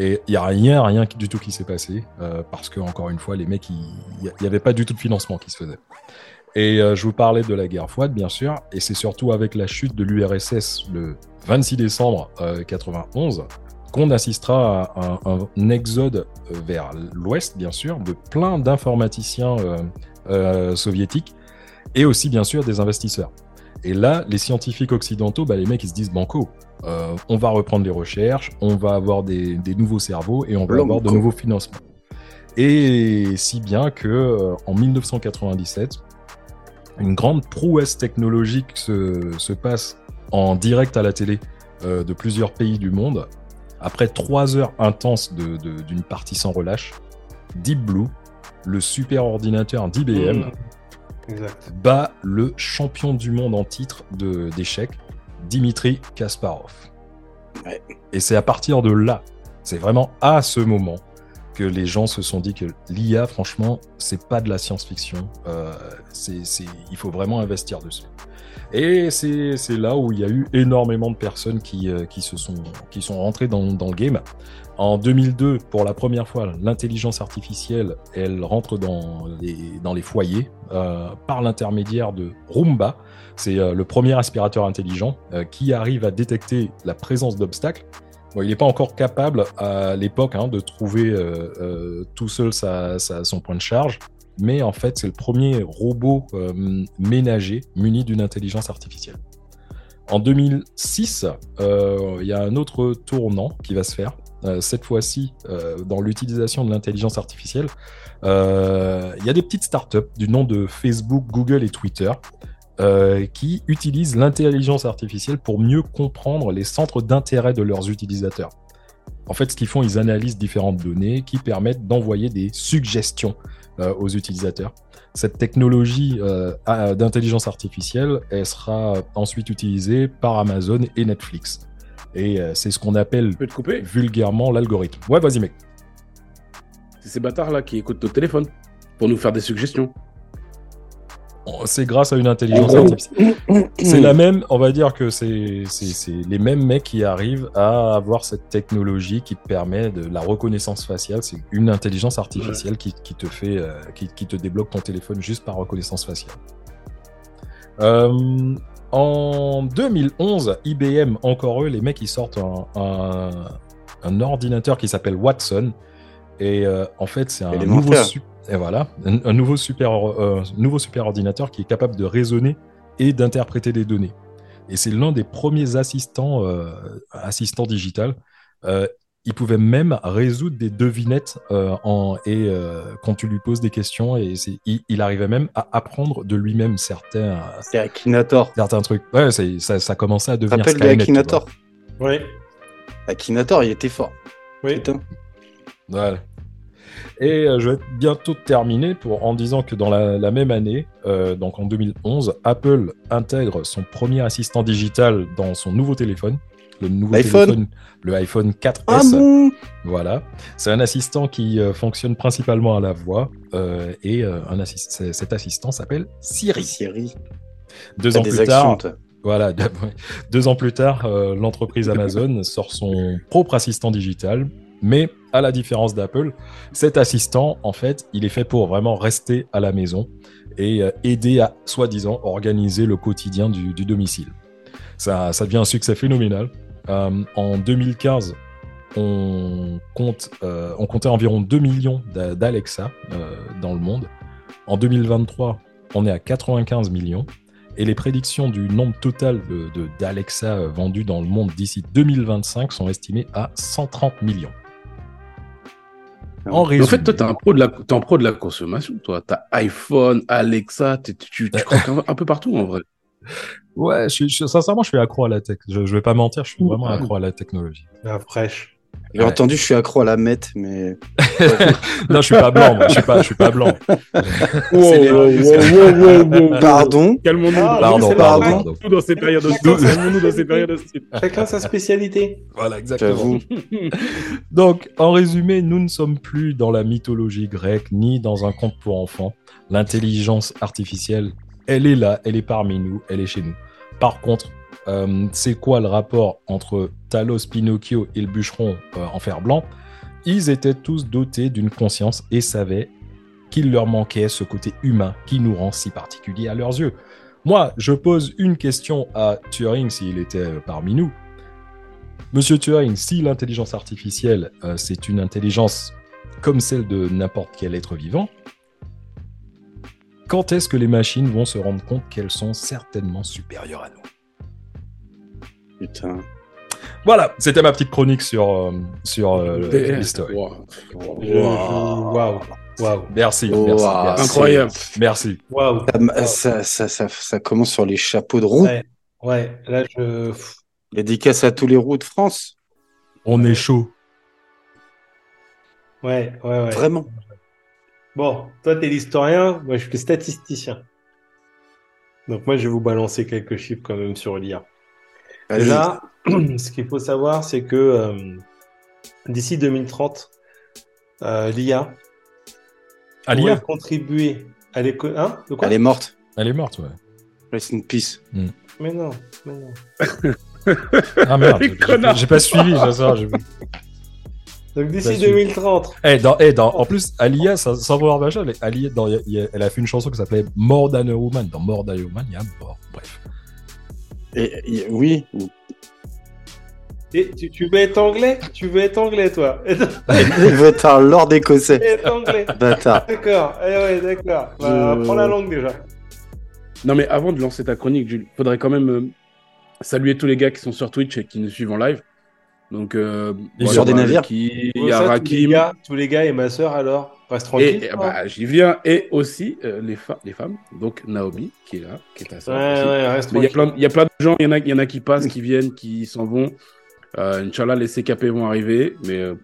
Et il n'y a rien, rien du tout qui s'est passé, euh, parce que, encore une fois, les mecs, il n'y avait pas du tout de financement qui se faisait. Et euh, je vous parlais de la guerre froide, bien sûr, et c'est surtout avec la chute de l'URSS le 26 décembre euh, 91 qu'on assistera à un, un exode vers l'ouest, bien sûr, de plein d'informaticiens euh, euh, soviétiques et aussi, bien sûr, des investisseurs. Et là, les scientifiques occidentaux, bah, les mecs, ils se disent banco. Euh, on va reprendre les recherches, on va avoir des, des nouveaux cerveaux et on va avoir de nouveaux financements. Et si bien que euh, en 1997, une grande prouesse technologique se, se passe en direct à la télé euh, de plusieurs pays du monde. Après trois heures intenses de- de- d'une partie sans relâche, Deep Blue, le super ordinateur d'IBM, Mmh. Bat le champion du monde en titre de- d'échecs, Dimitri Kasparov. Ouais. Et c'est à partir de là, c'est vraiment à ce moment que les gens se sont dit que l'IA, franchement, c'est pas de la science-fiction. Euh, il faut vraiment investir dessus. Et c'est, là où il y a eu énormément de personnes qui, euh, se sont, qui sont rentrées dans, le game. En 2002, pour la première fois, l'intelligence artificielle, elle rentre dans les, dans les foyers euh, par l'intermédiaire de Roomba. C'est le premier aspirateur intelligent qui arrive à détecter la présence d'obstacles. Il n'est pas encore capable à l'époque hein, de trouver euh, euh, tout seul son point de charge, mais en fait c'est le premier robot euh, ménager muni d'une intelligence artificielle. En 2006, euh, il y a un autre tournant qui va se faire, cette fois-ci dans l'utilisation de l'intelligence artificielle. Il y a des petites startups du nom de Facebook, Google et Twitter euh, qui utilisent l'intelligence artificielle pour mieux comprendre les centres d'intérêt de leurs utilisateurs. En fait, ce qu'ils font, ils analysent différentes données qui permettent d'envoyer des suggestions euh, aux utilisateurs. Cette technologie euh, d'intelligence artificielle, elle sera ensuite utilisée par Amazon et Netflix. Et c'est ce qu'on appelle Je peux te couper? vulgairement l'algorithme. Ouais, vas-y, mec. C'est ces bâtards-là qui écoutent notre téléphone pour nous faire des suggestions. C'est grâce à une intelligence artificielle. *coughs* C'est la même, on va dire que c'est les mêmes mecs qui arrivent à avoir cette technologie qui te permet de la reconnaissance faciale. C'est une intelligence artificielle qui, qui te fait, euh, qui, qui te débloque ton téléphone juste par reconnaissance faciale. Euh, en 2011, IBM, encore eux, les mecs, ils sortent un, un, un ordinateur qui s'appelle Watson. Et euh, en fait, c'est un nouveau, su- et voilà, un, un nouveau, super, euh, nouveau super ordinateur qui est capable de raisonner et d'interpréter des données. Et c'est l'un des premiers assistants, euh, assistants digital. Euh, il pouvait même résoudre des devinettes euh, en, et euh, quand tu lui poses des questions, et c'est- il, il arrivait même à apprendre de lui-même certains, C'est Akinator. certains trucs. Ouais, c'est- ça, ça commençait à devenir Rappelle. Akinator. Oui. Akinator, il était fort. Oui. Putain. Voilà. Et euh, je vais bientôt terminer pour, en disant que dans la, la même année, euh, donc en 2011, Apple intègre son premier assistant digital dans son nouveau téléphone. Le nouveau téléphone, le iPhone 4S. Ah bon? Voilà. C'est un assistant qui euh, fonctionne principalement à la voix. euh, et un cet assistant s'appelle Siri. Siri. Deux ans des plus actions, tard, voilà, deux, ans plus tard, l'entreprise *laughs* Amazon sort son propre assistant digital. Mais à la différence d'Apple, cet assistant, en fait, il est fait pour vraiment rester à la maison et euh, aider à, soi-disant, organiser le quotidien du, domicile. Ça, devient un succès phénoménal. Euh, en 2015, on, compte, euh, comptait environ 2 millions d'a- d'Alexa dans le monde. En 2023, on est à 95 millions. Et les prédictions du nombre total de- de- d'Alexa euh, vendus dans le monde d'ici 2025 sont estimées à 130 millions. En fait, toi, t'es un pro de la, t'es un pro de la consommation, toi. T'as iPhone, Alexa, t'es- tu, tu, un, peu partout, en vrai. ouais, je suis- je- sincèrement, je suis accro à la tech. Je, je vais pas mentir, je suis vraiment accro à la technologie. La fraîche. J'ai entendu, je suis accro à la mette, mais. *laughs* non, je suis pas blanc, moi. je suis pas, je suis pas blanc. Les- Pardon Calmons-nous. Ah, Pardon. Calmons-nous dans ces périodes hostiles. Chacun- Calmons-nous dans ces périodes hostiles. Chacun sa spécialité. Voilà, exactement. *laughs* Donc, en résumé, nous ne sommes plus dans la mythologie grecque ni dans un conte pour enfants. L'intelligence artificielle, elle est là, elle est parmi nous, elle est chez nous. Par contre, euh, c'est quoi le rapport entre Talos, Pinocchio et le bûcheron euh, en fer blanc? Ils étaient tous dotés d'une conscience et savaient qu'il leur manquait ce côté humain qui nous rend si particulier à leurs yeux. Moi, je pose une question à Turing s'il était euh, parmi nous. Monsieur Turing, si l'intelligence artificielle, c'est une intelligence comme celle de n'importe quel être vivant, quand est-ce que les machines vont se rendre compte qu'elles sont certainement supérieures à nous? Putain. Voilà, c'était ma petite chronique sur, sur euh, l'histoire. Wow. Waouh. Waouh. Merci, Wow. Incroyable. Merci. Ça, ça, ça, ça commence sur les chapeaux de roue. Ouais. Ouais, là, je. Dédicace à tous les roues de France. On est chaud. Ouais, ouais, ouais. Vraiment. Bon, toi, t'es l'historien, moi, je suis le statisticien. Donc, moi, je vais vous balancer quelques chiffres quand même sur l'IA. Déjà, *clears throat* ce qu'il faut savoir, c'est que euh, d'ici 2030, euh, l'IA Alia, pourrait contribuer à l'économie. Hein De quoi? Elle est morte. elle est morte, ouais. Rest in peace. Mais non, mais non. Ah merde, *laughs* j'ai- j'ai pas suivi, ça, ça, j'ai- Donc, d'ici Bah, je- 2030, Eh, dans, eh, dans, en plus, Alia, sans, sans vouloir machin, Alia, dans, il y a- elle a fait une chanson qui s'appelait More Than a Woman. Dans More Than a Woman, il y a mort. Bref. Et, et- oui. Et tu, tu veux être anglais? Tu veux être anglais, toi? *laughs* *laughs* Il veut être un lord écossais. Être anglais. Bâtard. D'accord, eh ouais, d'accord. Bah, Je- Prends la langue déjà. Non, mais avant de lancer ta chronique, Jules, faudrait quand même euh, saluer tous les gars qui sont sur Twitch et qui nous suivent en live. Donc, euh, bon, sur il y des a navires. Il Bon, y a ça, tous les, Rakim. gars, tous les gars et ma sœur, alors, reste tranquille. Et, toi. bah, j'y viens. Et aussi euh, les, femmes. Donc, Naomi, qui est là, qui est ta sœur. ouais, ouais, reste Mais il y, a tranquille. plein, il y a plein de gens, il y en a, il y en a qui passent, qui viennent, qui s'en vont. Euh, Inch'Allah, les CKP vont arriver, mais euh,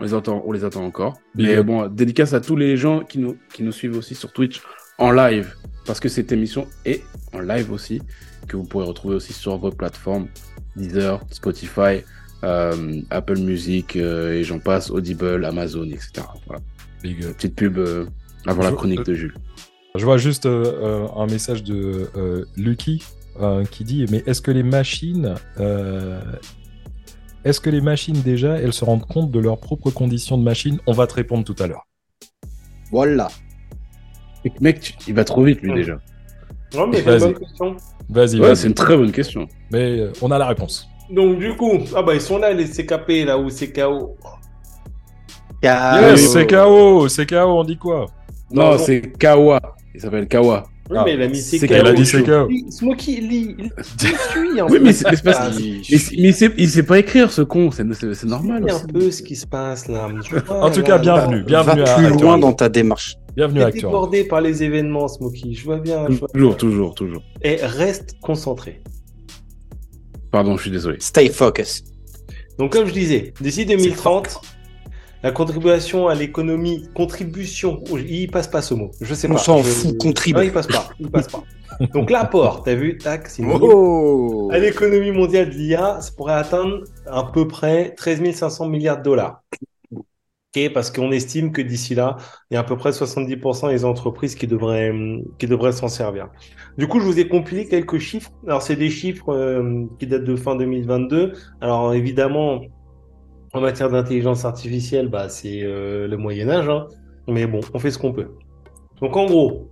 on, les attend, on les attend encore. Mais bon, dédicace à tous les gens qui nous, qui nous suivent aussi sur Twitch en live, parce que cette émission est en live aussi, que vous pourrez retrouver aussi sur vos plateformes Deezer, Spotify, euh, Apple Music, euh, et j'en passe, Audible, Amazon, etc. Voilà. Big up. Petite pub euh, avant la Je- chronique euh, de Jules. Je vois juste euh, euh, un message de euh, Lucky euh, qui dit Mais est-ce que les machines. euh, est-ce que les machines, déjà, elles se rendent compte de leurs propres conditions de machine? On va te répondre tout à l'heure. Voilà. Mec, tu- il va trop vite lui déjà. Non, mais c'est une Vas-y. bonne question. Vas-y, Ouais, vas-y. c'est une très bonne question. Mais euh, on a la réponse. Donc, du coup, ah bah, ils sont là, les CKP, là, ou CKO. Ah, yes, c'est KO, c'est KO, on dit quoi? Non, Non, c'est Kawa. Il s'appelle Kawa. Oui, Ah, mais il a mis c'est CKO. c'est Smokey, un Oui, mais ce c'est c'est c'est- il sait, pas écrire ce con, c'est c'est- c'est normal. Suis un peu ce qui se passe là. En tout cas, bienvenue, bienvenue Va à plus loin dans ta démarche. Bienvenue à Acteur. débordé par les événements, Smokey. Je vois bien. Toujours, toujours, toujours. Et reste concentré. Pardon, je suis désolé. Stay focus. Donc, comme je disais, d'ici 2030, la contribution à l'économie, contribution, il passe pas ce mot. Je sais On pas. s'en Je- fout, contribue. Non, il passe pas. Il passe pas. *laughs* Donc, l'apport, t'as vu, tac. Oh À l'économie mondiale de l'IA, ça pourrait atteindre à peu près 13 500 milliards de dollars. Parce qu'on estime que d'ici là, il y a à peu près 70% des entreprises qui devraient, qui devraient s'en servir. Du coup, je vous ai compilé quelques chiffres. Alors, c'est des chiffres euh, qui datent de fin 2022. Alors, évidemment, en matière d'intelligence artificielle, bah, c'est euh, le Moyen Âge. hein. Mais bon, on fait ce qu'on peut. Donc, en gros,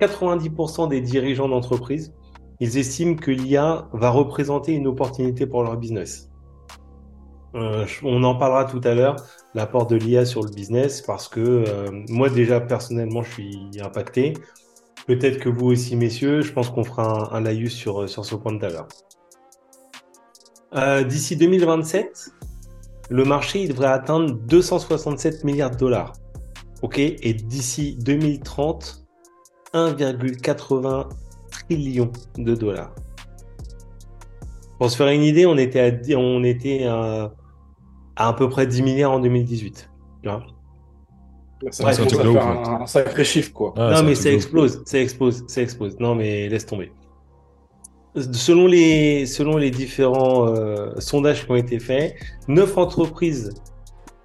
90% des dirigeants d'entreprise ils estiment que l'IA va représenter une opportunité pour leur business. Euh, on en parlera tout à l'heure, l'apport de l'IA sur le business, parce que euh, moi déjà personnellement je suis impacté. Peut-être que vous aussi messieurs, je pense qu'on fera un, un laïus sur, sur ce point tout à l'heure. D'ici 2027, le marché il devrait atteindre 267 milliards de dollars. Ok Et d'ici 2030, 1,80 trillion de dollars. Pour se faire une idée, on était à, dix- on était à, à, à peu près 10 milliards en 2018. tu vois. Ça un sacré chiffre, quoi. Ah, non, mais ça explose, ça explose, ça explose. Non, mais laisse tomber. Selon les, selon les différents euh, sondages qui ont été faits, 9 entreprises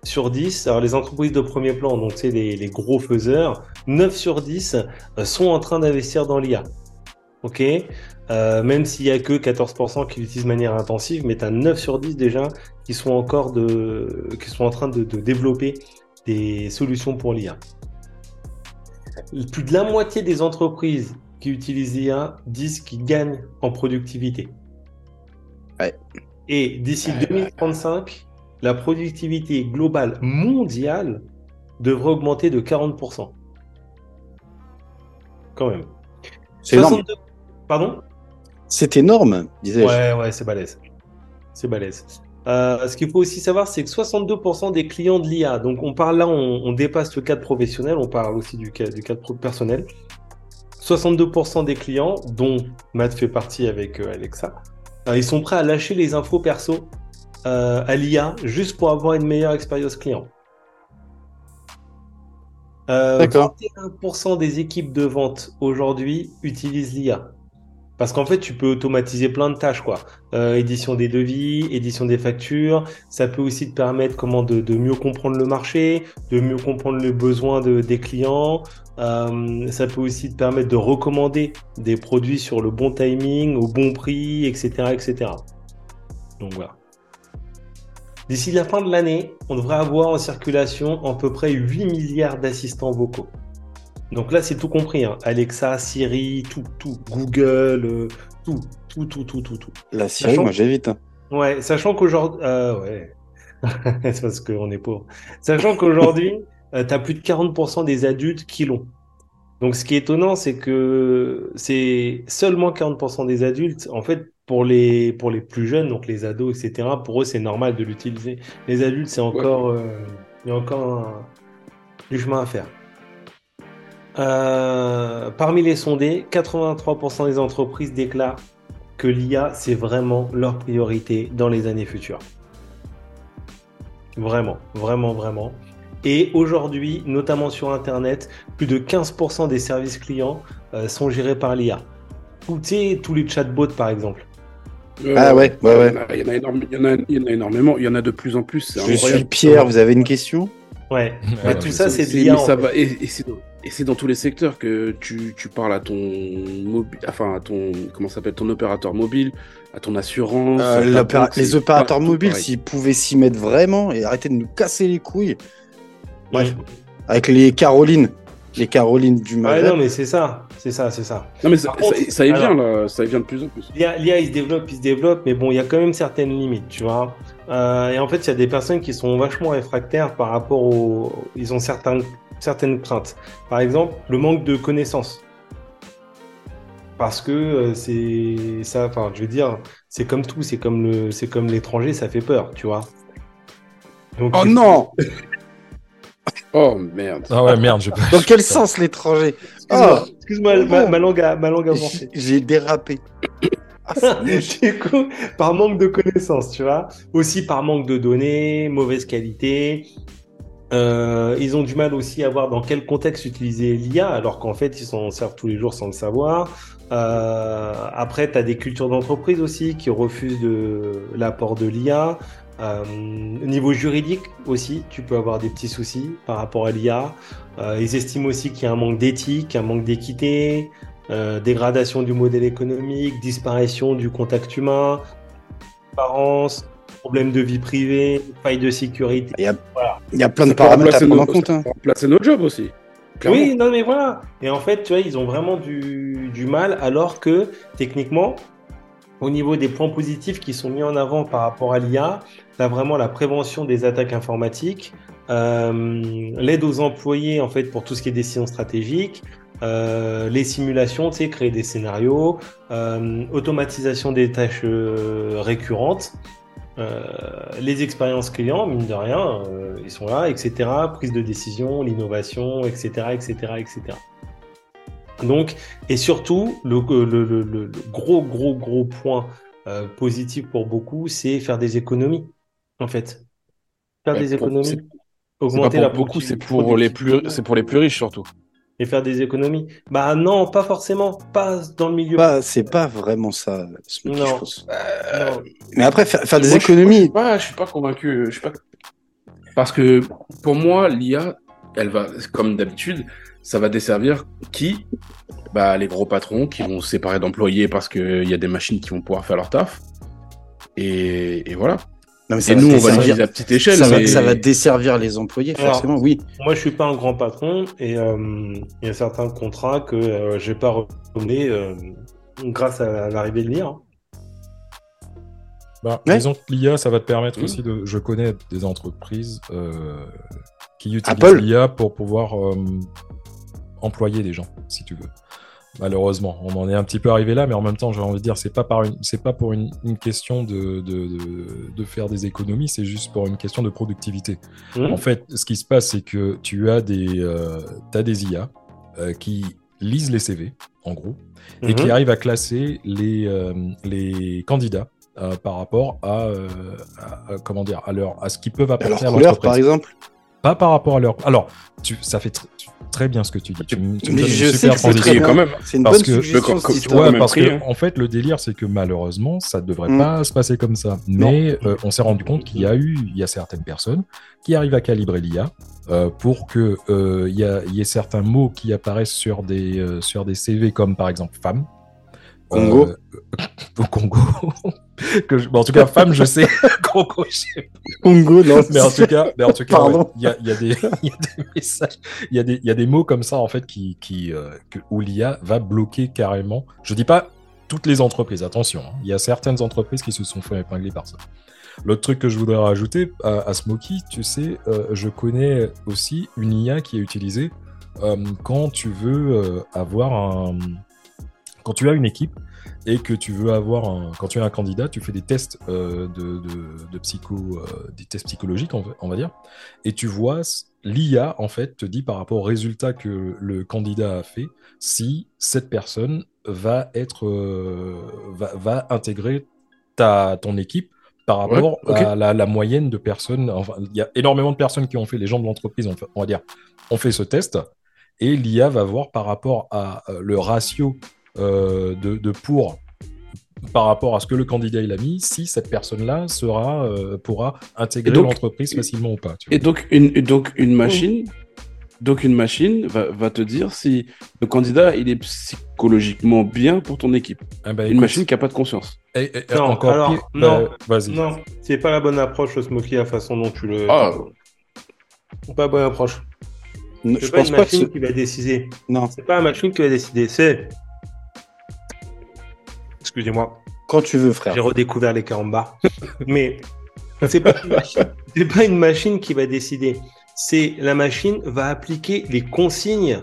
sur 10, alors les entreprises de premier plan, donc c'est les, gros faiseurs, 9 sur 10 euh, sont en train d'investir dans l'IA. Ok? Euh, Même s'il n'y a que 14% qui l'utilisent de manière intensive, mais tu as 9 sur 10 déjà qui sont encore de, qui sont en train de développer des solutions pour l'IA. Plus de la moitié des entreprises qui utilisent l'IA disent qu'ils gagnent en productivité. Ouais. Et d'ici 2035, la productivité globale mondiale devrait augmenter de 40%. Quand même. C'est énorme. 62 Pardon? C'est énorme, disais-je. Ouais, ouais, c'est balèze. C'est balèze. Euh, ce qu'il faut aussi savoir, c'est que 62% des clients de l'IA, donc on parle là, on, on dépasse le cadre professionnel, on parle aussi du, cas- du cadre personnel. 62% des clients, dont Matt fait partie avec euh, Alexa, euh, ils sont prêts à lâcher les infos perso euh, à l'IA juste pour avoir une meilleure expérience client. Euh, D'accord. 21% des équipes de vente aujourd'hui utilisent l'IA. Parce qu'en fait, tu peux automatiser plein de tâches, quoi. Euh, édition des devis, édition des factures. Ça peut aussi te permettre comment de, mieux comprendre le marché, de mieux comprendre les besoins de- des clients. Euh, ça peut aussi te permettre de recommander des produits sur le bon timing, au bon prix, etc., etc. Donc voilà. D'ici la fin de l'année, on devrait avoir en circulation à peu près 8 milliards d'assistants vocaux. Donc là, c'est tout compris. hein. Alexa, Siri, tout, tout. Google, euh, tout, tout, tout, tout, tout, tout. La Syrie, Sachant- moi j'évite. hein. Ouais, sachant qu'aujourd'hui... euh, ouais. *laughs* c'est parce qu'on est pauvre. Sachant qu'aujourd'hui, *laughs* tu as plus de 40% des adultes qui l'ont. Donc ce qui est étonnant, c'est que c'est seulement 40% des adultes. En fait, pour les, pour les plus jeunes, donc les ados, etc., pour eux, c'est normal de l'utiliser. Les adultes, c'est encore... euh, il y a encore un- du chemin à faire. Euh, parmi les sondés, 83% des entreprises déclarent que l'IA, c'est vraiment leur priorité dans les années futures. Vraiment, vraiment, vraiment. Et aujourd'hui, notamment sur Internet, plus de 15% des services clients euh, sont gérés par l'IA. Ou, tous les chatbots, par exemple. Euh, Ah ouais, ouais, ouais. Il y en a énorme- il y en a- il y en a énormément, il y en a de plus en plus. Je incroyable. suis Pierre, vous avez une question? Ouais. Ouais, *laughs* Bah, tout ça, c'est de l'IA. et, et c'est et c'est dans tous les secteurs que tu, tu parles à ton mobile, enfin à ton comment s'appelle ton opérateur mobile, à ton assurance. Euh, à ta l'opéra- banque, Les opérateurs mobiles, s'ils pouvaient s'y mettre vraiment et arrêter de nous casser les couilles. Bref, Mm. avec les Carolines, les Carolines du Ouais, Maghreb. non, mais c'est ça. C'est ça, c'est ça. Non mais ça, contre, ça, ça y vient alors- là, ça y vient de plus en plus. L'IA, il se développe, il se développe, mais bon, il y a quand même certaines limites, tu vois. Euh, et en fait, il y a des personnes qui sont vachement réfractaires par rapport au. Ils ont certaines, certaines craintes. Par exemple, le manque de connaissances. Parce que euh, c'est ça, enfin, je veux dire, c'est comme tout, c'est comme le, c'est comme l'étranger, ça fait peur, tu vois. Donc, Oh non *laughs* Oh merde. Ah ouais, merde, pas. Dans quel sens l'étranger Excuse-moi, Oh, excuse-moi, oh ma, ma langue a, ma langue a avancé. J'ai dérapé. Ah, *laughs* du coup, par manque de connaissances, tu vois. Aussi par manque de données, mauvaise qualité. Euh, ils ont du mal aussi à voir dans quel contexte utiliser l'IA, alors qu'en fait, ils s'en servent tous les jours sans le savoir. Euh, après, tu as des cultures d'entreprise aussi qui refusent l'apport de l'IA. Euh, au niveau juridique aussi, tu peux avoir des petits soucis par rapport à l'IA. Euh, ils estiment aussi qu'il y a un manque d'éthique, un manque d'équité, dégradation du modèle économique, disparition du contact humain, transparence, problème de vie privée, faille de sécurité. Il y a, Voilà. il y a plein de paramètres à prendre en compte. hein. remplacer notre job aussi. clairement. Oui, non mais voilà. Et en fait, tu vois, ils ont vraiment du, du mal, alors que techniquement, au niveau des points positifs qui sont mis en avant par rapport à l'IA, tu as vraiment la prévention des attaques informatiques, euh, l'aide aux employés en fait pour tout ce qui est décision stratégique, euh, les simulations, tu sais, créer des scénarios, euh, automatisation des tâches euh, récurrentes, les expériences clients, mine de rien, euh, ils sont là, etc. Prise de décision, l'innovation, etc., etc., etc. Donc, et surtout, le, le- le- le- le gros, gros, gros point euh, positif pour beaucoup, c'est faire des économies, en fait. Faire Ouais, des économies, augmenter pour la beaucoup, c'est pour les plus, c'est pour les plus riches surtout. Et faire des économies. Bah non, pas forcément, pas dans le milieu. Pas- C'est pas vraiment ça, ce Non. je pense. Non. Mais après, faire, faire des Moi, je suis- économies, Je suis pas, je suis pas convaincu. Je suis pas... Parce que pour moi, l'IA, elle va, comme d'habitude, ça va desservir qui? Bah, Les gros patrons qui vont se séparer d'employés parce qu'il y a des machines qui vont pouvoir faire leur taf. Et, et voilà. Non, mais ça Et va nous, on va desservir- l'utiliser à petite échelle. ça, va, mais- ça va desservir les employés, Alors, forcément, oui. Moi, je suis pas un grand patron et euh, il y a certains contrats que euh, j'ai pas renouvelés euh, grâce à l'arrivée de l'IA. Bah, Ouais. Disons que l'IA, ça va te permettre Mhm. aussi de. Je connais des entreprises euh, qui utilisent l'IA pour pouvoir euh, employer des gens, si tu veux. Malheureusement, on en est un petit peu arrivé là, mais en même temps, j'ai envie de dire, c'est pas par une, c'est pas pour une, une question de, de, de, de faire des économies, c'est juste pour une question de productivité. Mhm. En fait, ce qui se passe, c'est que tu as des, euh, t'as des IA euh, qui lisent les CV, en gros, et qui arrivent à classer les, euh, les candidats euh, par rapport à, euh, à- à- comment dire, à, leur, à ce qu'ils peuvent À apporter leur à couleur, par exemple. Pas par rapport à leur. Alors, tu, ça fait tr- très bien ce que tu dis. Tu, me- tu Mais je sais que c'est transition. très bien. quand même. C'est une Parce bonne que- suggestion. Cette histoire. Ouais, parce prix, que hein. en fait, le délire, c'est que malheureusement, ça ne devrait Mm. pas se passer comme ça. Mais euh, on s'est rendu compte qu'il y a eu, il y a certaines personnes qui arrivent à calibrer l'IA euh, pour que euh, il y, y ait certains mots qui apparaissent sur des sur des CV comme par exemple femme. Congo. *laughs* Au Congo. Que je- bon, en tout cas, femme, je sais. Congo, je sais Congo, non. mais en tout cas, mais en tout cas, ouais, il y, a, il y a des, *laughs* il y a des messages, il y a des, il y a des mots comme ça en fait qui, qui euh, que, où l'IA va bloquer carrément. Je dis pas toutes les entreprises, attention. hein. Il y a certaines entreprises qui se sont fait épingler par ça. L'autre truc que je voudrais rajouter à, à Smoky, tu sais, euh, je connais aussi une IA qui est utilisée euh, quand tu veux euh, avoir un, quand tu as une équipe et que tu veux avoir un, quand tu es un candidat, tu fais des tests euh, de, de, de psycho, euh, des tests psychologiques, on va, on va dire, et tu vois l'IA en fait te dit par rapport au résultat que le candidat a fait si cette personne va être euh, va, va intégrer ta ton équipe par rapport à la, la moyenne de personnes. Enfin, il y a énormément de personnes qui ont fait, les gens de l'entreprise, fait- on va dire, ont fait ce test, et l'IA va voir par rapport à le ratio de, de pour par rapport à ce que le candidat il a mis, si cette personne-là sera euh, pourra intégrer l'entreprise facilement ou pas. tu vois. Et donc une, donc une machine, donc une machine va, va te dire si le candidat il est psychologiquement bien pour ton équipe. Ah bah, Une écoute, machine qui a pas de conscience. et- et- Non, encore alors, pire, non, bah, vas-y. Non, c'est pas la bonne approche, le Smoky, la façon dont tu le. Ah. Pas la bonne approche. Je C'est pas pense une pas que machine ce- qui va décider. Non. C'est pas la machine qui va décider, c'est. Excusez-moi, Quand tu veux, frère. j'ai redécouvert les carambars. *laughs* Mais c'est pas, une machine- pas une machine qui va décider. C'est la machine va appliquer les consignes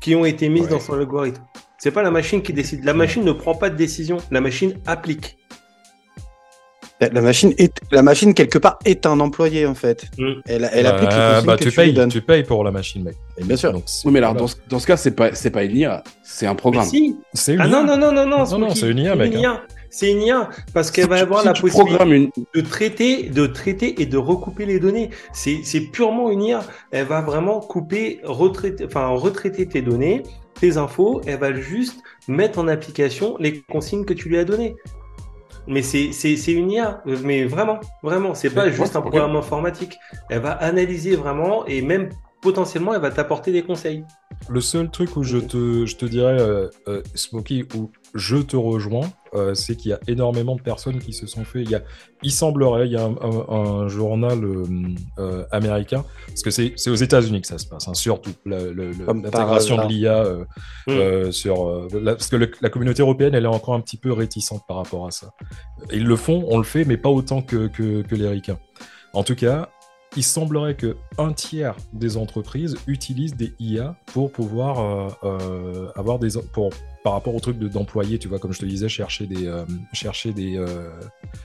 qui ont été mises Ouais. dans son algorithme. C'est pas la machine qui décide. La machine ne prend pas de décision. La machine applique. La, la machine est, la machine quelque part est un employé en fait. Mm. Elle, elle applique les consignes bah, que tu, tu, lui payes, donnes. tu payes pour la machine, mec. Et bien sûr. Donc, Oui, mais alors dans, ce- dans ce cas, c'est pas c'est pas une IA, c'est un programme. si. c'est une Ah IA. non, non, non, non, non. Non, c'est une IA, mec, hein. Une IA. C'est une IA parce qu'elle Si va tu- avoir si la possibilité une, de traiter, de traiter et de recouper les données. C'est c'est purement une IA. Elle va vraiment couper, retraiter, enfin retraiter tes données, tes infos. Elle va juste mettre en application les consignes que tu lui as données. Mais c'est une IA. Mais vraiment, vraiment, c'est pas juste un programme informatique. Elle va analyser vraiment et même potentiellement, elle va t'apporter des conseils. Le seul truc où je te, je te dirais, euh, euh, Smokey, où je te rejoins, euh, c'est qu'il y a énormément de personnes qui se sont fait. Il, y a, il semblerait, il y a un, un- un journal euh, euh, américain, parce que c'est c'est aux États-Unis que ça se passe, hein, surtout l'intégration de l'IA euh, Mm. euh, sur. euh, la- parce que le- la communauté européenne, elle est encore un petit peu réticente par rapport à ça. Ils le font, on le fait, mais pas autant que, que, que les Ricains. En tout cas, il semblerait que un tiers des entreprises utilisent des IA pour pouvoir euh, euh, avoir des pour par rapport au truc de- d'employés, tu vois, comme je te disais, chercher des euh, chercher des euh,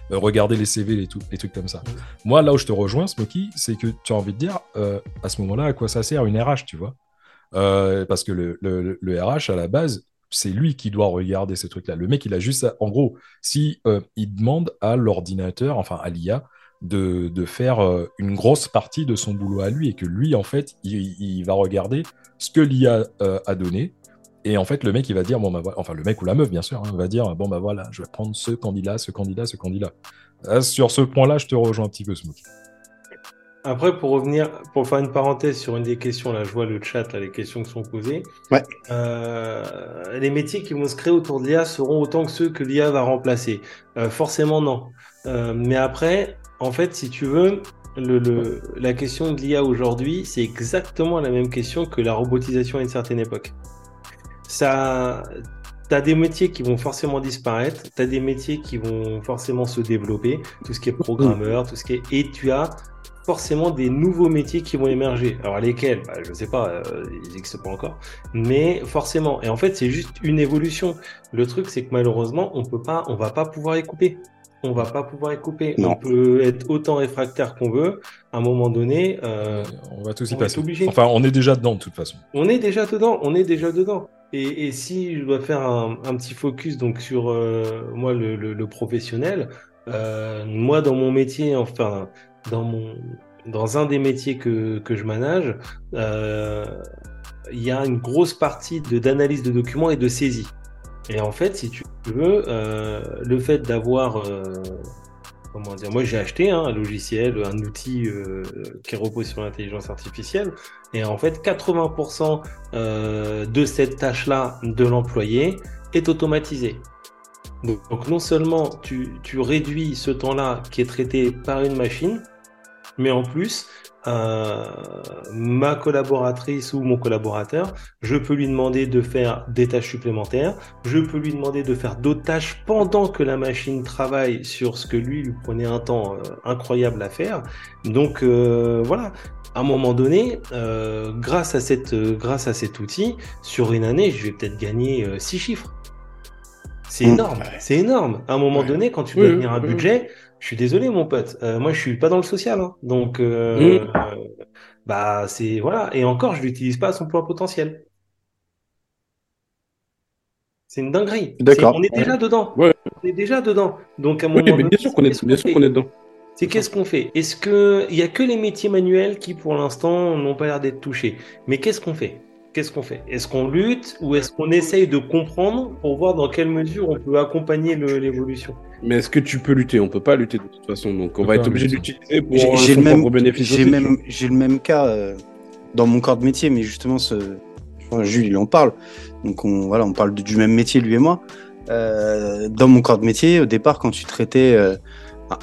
regarder les CV, les, tout- les trucs comme ça. Moi, là où je te rejoins, Smokey, c'est que tu as envie de dire euh, à ce moment-là à quoi ça sert une RH, tu vois Parce que le, le, le RH à la base. C'est lui qui doit regarder ces trucs-là. Le mec, il a juste, à- en gros, si il demande à l'ordinateur, enfin à l'IA, de, de faire euh, une grosse partie de son boulot à lui et que lui, en fait, il, il va regarder ce que l'IA euh, a donné. Et en fait, le mec, il va dire, bon, bah, voilà, enfin, le mec ou la meuf, bien sûr, hein, va dire, bon, bah voilà, je vais prendre ce candidat, ce candidat, ce candidat. Ah, sur ce point-là, je te rejoins un petit peu, Smoke. Après, pour revenir, pour faire une parenthèse sur une des questions, là, je vois le chat, là, les questions qui sont posées. Ouais. Euh, les métiers qui vont se créer autour de l'IA seront autant que ceux que l'IA va remplacer. Euh, forcément, non. Euh, mais après, en fait, si tu veux, la question de l'IA aujourd'hui, c'est exactement la même question que la robotisation à une certaine époque. Ça, tu as des métiers qui vont forcément disparaître, tu as des métiers qui vont forcément se développer, tout ce qui est programmeur, tout ce qui est... Et tu as forcément des nouveaux métiers qui vont émerger. Alors lesquels? Bah, Je ne sais pas, euh, ils n'existent pas encore. Mais forcément. Et en fait, c'est juste une évolution. Le truc, c'est que malheureusement, on peut pas, on va pas pouvoir les couper. On va pas pouvoir les couper. On peut être autant réfractaire qu'on veut. À un moment donné, euh, on va tous y passer. Enfin, on est déjà dedans de toute façon. On est déjà dedans. On est déjà dedans. Et, si je dois faire un, petit focus donc sur euh, moi le, professionnel, moi dans mon métier, enfin dans mon dans un des métiers que, que je manage, euh, il y a une grosse partie de d'analyse de documents et de saisie. Et en fait, si tu veux, euh, le fait d'avoir euh, comment dire, moi j'ai acheté hein, un logiciel, un outil euh, qui repose sur l'intelligence artificielle, et en fait 80% euh, de cette tâche-là de l'employé est automatisée. Donc, non seulement tu, tu réduis ce temps-là qui est traité par une machine, mais en plus, euh, ma collaboratrice ou mon collaborateur, je peux lui demander de faire des tâches supplémentaires, je peux lui demander de faire d'autres tâches pendant que la machine travaille sur ce que lui lui prenait un temps euh, incroyable à faire. Donc euh, voilà, à un moment donné, grâce, à cette, grâce à cet outil, sur une année, je vais peut-être gagner six chiffres. C'est mmh. énorme, c'est énorme. À un moment donné, quand tu dois tenir un budget, je suis désolé, mon pote. Euh, moi, je suis pas dans le social. Hein. Donc, euh, mm. bah, c'est. Voilà. Et encore, je l'utilise pas à son plein potentiel. C'est une dinguerie. D'accord. On est déjà dedans. On est déjà dedans. Donc, à un moment bien sûr qu'on est, bien sûr qu'on est dedans. C'est qu'est-ce qu'on fait? Est-ce qu'il y a que les métiers manuels qui, pour l'instant, n'ont pas l'air d'être touchés Mais qu'est-ce qu'on fait? Qu'est-ce qu'on fait? Est-ce qu'on lutte ou est-ce qu'on essaye de comprendre pour voir dans quelle mesure on peut accompagner l'évolution? Mais est-ce que tu peux lutter? On peut pas lutter de toute façon, donc on va être obligé d'utiliser pour j'ai le même bénéfice. J'ai même j'ai le même cas euh, dans mon corps de métier, mais justement ce Jules il en parle. Donc on voilà, on parle du même métier lui et moi. Euh, dans mon corps de métier, au départ, quand tu traitais euh,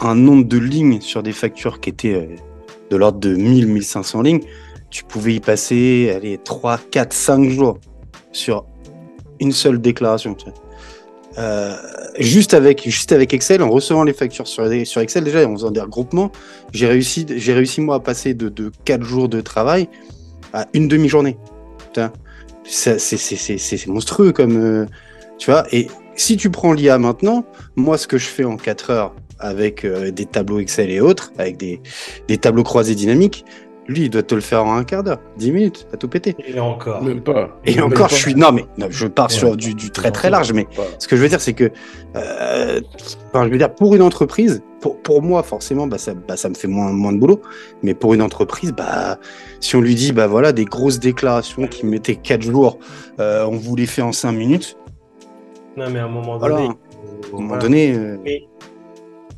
un nombre de lignes sur des factures qui étaient de l'ordre de 1000, 1500 lignes, tu pouvais y passer allez, 3, 4, 5 jours sur une seule déclaration. Euh, juste avec juste avec Excel, en recevant les factures sur, sur Excel, déjà en faisant des regroupements, j'ai réussi j'ai réussi moi à passer de, de 4 jours de travail à une demi-journée. C'est monstrueux comme euh, tu vois. Et si tu prends l'IA maintenant, moi ce que je fais en 4 heures avec euh, des tableaux Excel et autres, avec des, des tableaux croisés dynamiques, lui, il doit te le faire en un quart d'heure, dix minutes, à tout péter. Et encore. Même pas. Et encore, je suis. Non, mais je pars sur du, très très large. Mais ce que je veux dire, c'est que. Euh, enfin, je veux dire, pour une entreprise, pour, pour moi, forcément, bah, ça, bah, ça me fait moins, moins de boulot. Mais pour une entreprise, bah, si on lui dit, bah voilà, des grosses déclarations qui mettaient quatre jours, euh, on vous les fait en cinq minutes. Non, mais à un moment donné. Voilà. À un moment donné. Euh, mais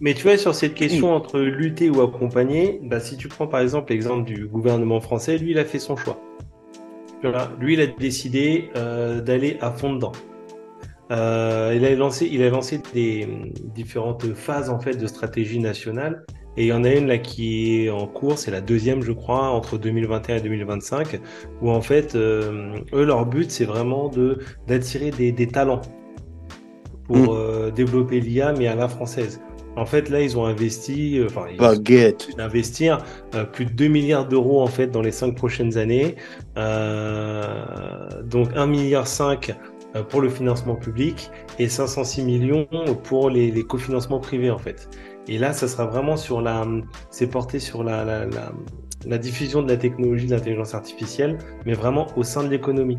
tu vois, sur cette question entre lutter ou accompagner, bah, si tu prends par exemple l'exemple du gouvernement français, lui, il a fait son choix. Lui, il a décidé euh, d'aller à fond dedans. Euh, il, a lancé, il a lancé des différentes phases en fait de stratégie nationale. Et il y en a une là qui est en cours, c'est la deuxième, je crois, entre 2021 et 2025, où en fait, euh, eux, leur but, c'est vraiment de d'attirer des, des, talents pour mm. développer l'IA, mais à la française. En fait, là, ils ont investi, euh, enfin, ils investir euh, plus de 2 milliards d'euros en fait dans les 5 prochaines années. Euh, donc 1 milliard 5 pour le financement public et 506 millions pour les, les, cofinancements privés en fait. Et là, ça sera vraiment sur la, c'est porté sur la, la, la, la, diffusion de la technologie de l'intelligence artificielle, mais vraiment au sein de l'économie.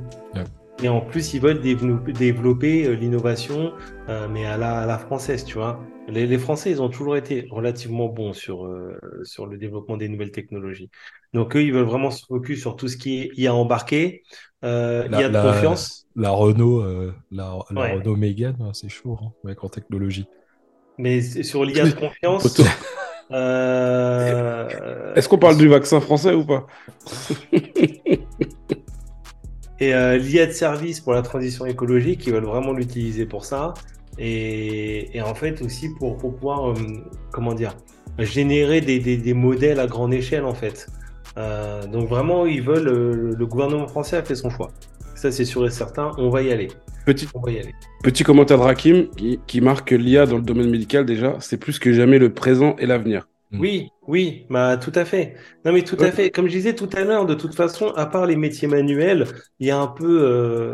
Et en plus, ils veulent développer l'innovation, euh, mais à la, à la, française, tu vois. Les, les, Français, ils ont toujours été relativement bons sur, euh, sur le développement des nouvelles technologies. Donc, eux, ils veulent vraiment se focus sur tout ce qui est IA embarqué, euh, IA de confiance. La Renault, la, Renault Mégane, hein, c'est chaud, hein, mec, en technologie. Mais sur l'IA de *laughs* confiance. Est-ce qu'on parle du vaccin français ou pas? Et euh, l'IA de service pour la transition écologique, ils veulent vraiment l'utiliser pour ça. Et, et, en fait aussi pour, pour pouvoir, euh, comment dire, générer des, des, des, modèles à grande échelle en fait. Euh, donc vraiment, ils veulent, le gouvernement français a fait son choix. Ça c'est sûr et certain, on va y aller. Petit, On va y aller. petit commentaire de Rakim qui, qui marque que l'IA dans le domaine médical, déjà, c'est plus que jamais le présent et l'avenir. Mm. Oui, oui, bah tout à fait. Non mais tout à fait. Comme je disais tout à l'heure, de toute façon, à part les métiers manuels, il y a un peu, euh,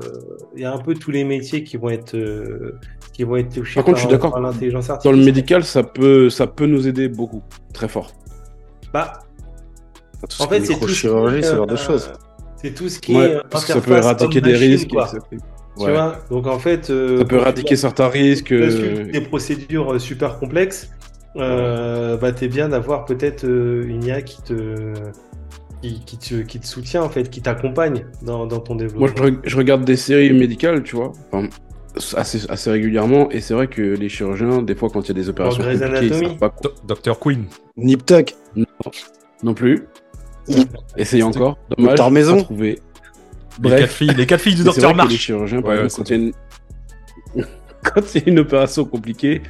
il y a un peu tous les métiers qui vont être, euh, qui vont être touchés Par contre, je suis d'accord. l'intelligence Dans artificielle. le médical, ça peut, ça peut nous aider beaucoup, très fort. Bah, en fait, c'est tout ce qui ce genre de euh, choses. C'est tout ce qui Ouais, est parce que ça peut éradiquer des risques. Tu Ouais. vois? Donc en fait, euh, Ça peut éradiquer certains risques. Euh, des procédures super complexes, euh, bah, t'es bien d'avoir peut-être euh, une IA qui te, qui, qui te, qui te soutient, en fait, qui t'accompagne dans, dans ton développement. Moi, je, re- je regarde des séries médicales, tu vois, enfin, assez, assez régulièrement, et c'est vrai que les chirurgiens, des fois, quand il y a des opérations compliquées, ils Anatomy. pas quoi- Do- Dr. Queen. Nip Tuck. non plus. Essayez encore. Dommage. Docteur Maison. pas trouvé. Les Bref. quatre filles, les quatre filles du docteur que les March. chirurgiens, par Ouais, exemple, quand il y a une... *laughs* quand il y a une opération compliquée,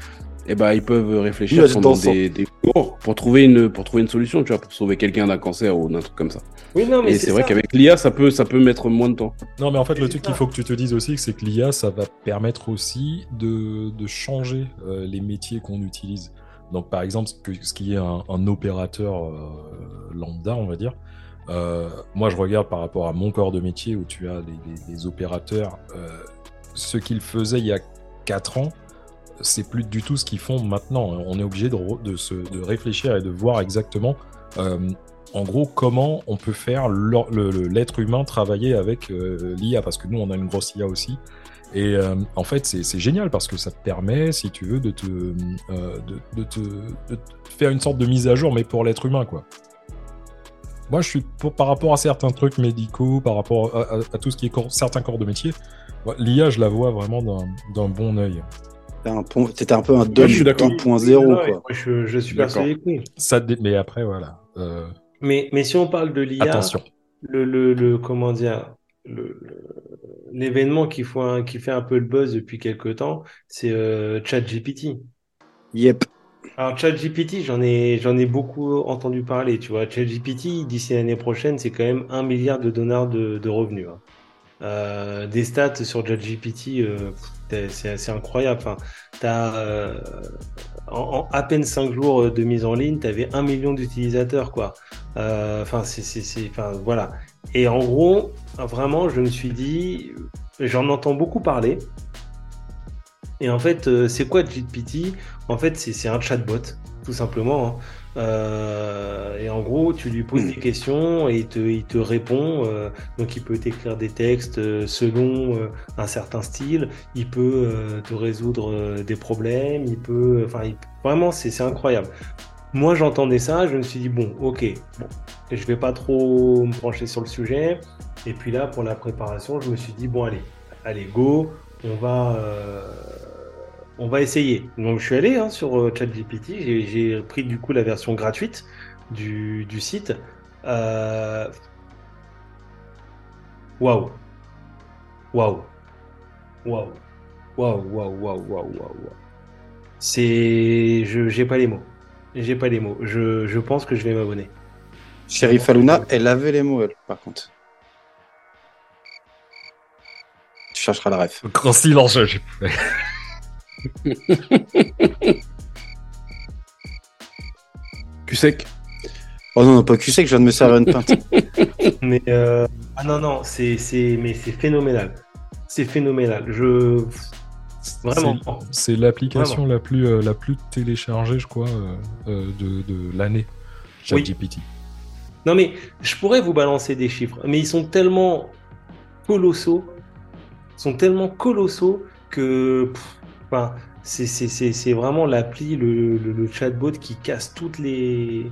eh ben, ils peuvent réfléchir du pendant des, des jours pour trouver, une, pour trouver une solution, tu vois, pour sauver quelqu'un d'un cancer ou d'un truc comme ça. Oui, non, mais Et c'est vrai qu'avec l'IA, ça peut, ça peut mettre moins de temps. Non, mais en fait, le truc qu'il faut que tu te dises aussi, c'est que l'IA, ça va permettre aussi de, de changer euh, les métiers qu'on utilise. Donc, par exemple, ce, qui est un, un opérateur euh, lambda, on va dire. euh, moi, je regarde par rapport à mon corps de métier où tu as les, les- les opérateurs. euh, ce qu'ils faisaient il y a 4 ans, c'est plus du tout ce qu'ils font maintenant. On est obligé de, se, de réfléchir et de voir exactement euh, en gros, comment on peut faire l'être humain travailler avec euh, l'IA Parce que nous, on a une grosse IA aussi. Et euh, en fait, c'est génial parce que ça te permet, si tu veux, de te, de, te, faire une sorte de mise à jour, mais pour l'être humain, quoi. Moi, je suis par rapport à certains trucs médicaux, par rapport à, tout ce qui est certains corps de métier, l'IA, je la vois vraiment d'un d'un bon œil. T'es un, peu un Dom je suis d'accord. 2.0, Ouais, quoi. moi, je, je suis persuadé que oui. Ça, mais après, voilà. euh, Mais, mais si on parle de l'IA, attention. le, le, le- comment dire, l'événement qui, fait un- qui fait un peu le buzz depuis quelques temps, c'est euh, ChatGPT. Yep. Alors ChatGPT, j'en ai, j'en ai beaucoup entendu parler, tu vois. ChatGPT, d'ici l'année prochaine, c'est quand même un milliard de dollars de, de revenus. hein. Euh, des stats sur ChatGPT, euh, c'est assez incroyable. Enfin, t'as, euh, en, à peine 5 jours de mise en ligne, tu avais un million d'utilisateurs, quoi. Euh, Enfin, c'est, enfin, voilà. Et en gros, vraiment, je me suis dit, j'en entends beaucoup parler. Et en fait, euh, c'est quoi GPT En fait, c'est c'est un chatbot, tout simplement. hein. Euh, et en gros, tu lui poses des questions et il te, répond. euh, donc, il peut t'écrire des textes euh, selon un certain style. Il peut te résoudre des problèmes. Il peut, enfin, vraiment, c'est incroyable. Moi, j'entendais ça, je me suis dit bon, ok, bon, je vais pas trop me pencher sur le sujet. Et puis là, pour la préparation, je me suis dit bon, allez, allez, go, on va, on va essayer. Donc je suis allé hein, sur euh, ChatGPT, j'ai, pris du coup la version gratuite du, site. Euh, waouh. Waouh. Waouh. Waouh. Waouh, waouh, waouh, waouh. C'est. Je j'ai pas les mots. J'ai pas les mots. Je, je pense que je vais m'abonner. Sheriff Aluna, elle avait les mots, elle, par contre. Tu chercheras la ref. Grand silence, j'ai *laughs* Cul sec. Oh non, non, pas cul sec, je viens de me servir une pinte. *laughs* Mais euh, ah non non, c'est c'est mais c'est phénoménal. C'est phénoménal. Je vraiment. C'est l'application la plus, euh, la plus téléchargée, je crois, euh, euh, de, de l'année. Oui. ChatGPT. Non mais je pourrais vous balancer des chiffres, mais ils sont tellement colossaux, sont tellement colossaux que pff, enfin, c'est c'est- c'est- c'est vraiment l'appli, le, le, le chatbot qui casse toutes les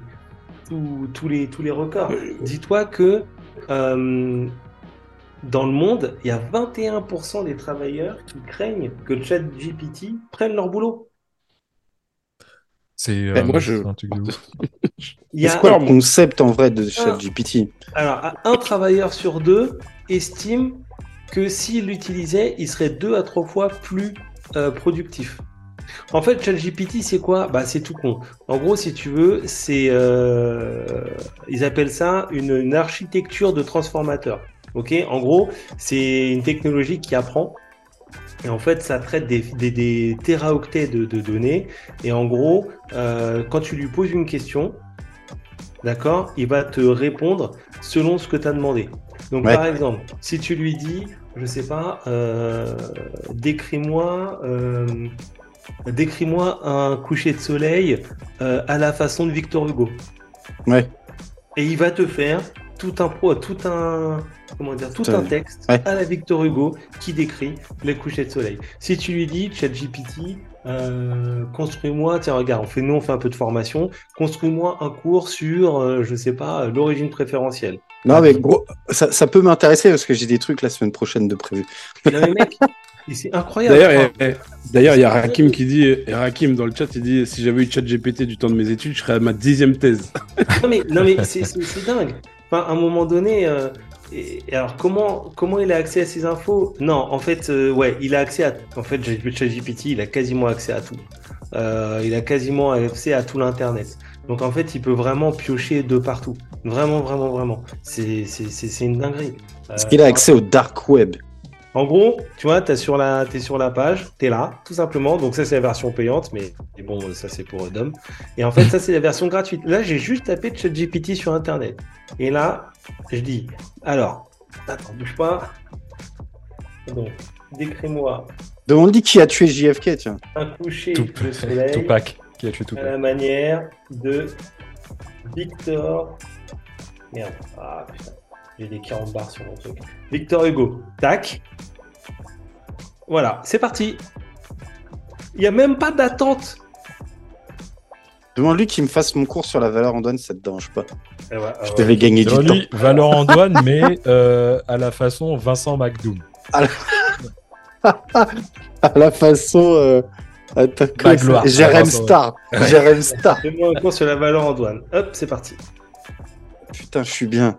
tous, tous les tous les records. Dis-toi que euh, dans le monde, il y a 21% des travailleurs qui craignent que le chat GPT prenne leur boulot. C'est euh, Ben, moi, je- c'est un truc de ouf. *laughs* Il y a C'est quoi un- le concept en vrai de. ChatGPT Alors, un travailleur sur deux estime que s'il l'utilisait, il serait deux à trois fois plus euh, productif. En fait, ChatGPT, c'est quoi? Bah, c'est tout con. En gros, si tu veux, c'est euh, ils appellent ça une, une architecture de transformateur. Ok? En gros, c'est une technologie qui apprend Et en fait, ça traite des, des, des téraoctets de, de données. Et en gros, euh, quand tu lui poses une question, d'accord, il va te répondre selon ce que tu as demandé. Donc, Ouais. par exemple, si tu lui dis, je sais pas, euh, décris-moi, euh, décris-moi un coucher de soleil euh, à la façon de Victor Hugo. Ouais. Et il va te faire tout un pro, tout un, comment dire, tout un- texte Ouais. à la Victor Hugo qui décrit les couchers de soleil. Si tu lui dis, ChatGPT, euh, construis-moi, tiens regarde, on fait nous on fait un peu de formation, construis-moi un cours sur, euh, je sais pas, l'origine préférentielle. Non, mais gros, ça, ça peut m'intéresser parce que j'ai des trucs la semaine prochaine de prévu. Non, mais mec, c'est incroyable. D'ailleurs, d'ailleurs, il y a Rakim qui dit, et Rakim dans le chat, il dit si j'avais eu ChatGPT du temps de mes études, je serais à ma dixième thèse. Non mais, non, mais c'est, dingue. Enfin, à un moment donné, euh, et alors comment, comment il a accès à ces infos? Non, en fait, euh, ouais, il a accès à. En fait, ChatGPT, il a quasiment accès à tout. Euh, il a quasiment accès à tout l'internet. Donc en fait, il peut vraiment piocher de partout. Vraiment, vraiment, vraiment. C'est, c'est, c'est, c'est une dinguerie. Est-ce Euh, qu'il a accès au dark web? En gros, tu vois, t'es sur la, t'es sur la page, t'es là, tout simplement. Donc ça, c'est la version payante, mais, bon, ça c'est pour Dom. Et en fait, ça c'est la version gratuite. Là, j'ai juste tapé ChatGPT sur Internet. Et là, je dis, alors, attends, bouge pas. Donc, décris-moi Demande-lui qui a tué JFK, tiens. un coucher Tout- de soleil Tupac, qui a tué à la manière de Victor. Merde, ah putain, j'ai des 40 barres sur mon truc. Victor Hugo, tac. Voilà, c'est parti. Il n'y a même pas d'attente. Demande-lui qu'il me fasse mon cours sur la valeur en douane, ça te dérange pas. Eh ouais, Je ah devais ouais. gagner du temps. valeur en douane, *laughs* mais euh, à la façon Vincent McDoom. À la *laughs* façon. Euh... ça- gloire. Jérém Ah, Star. Jérém Star. Fais-moi un cours sur la valeur en douane. Hop, c'est parti. Putain, je suis bien.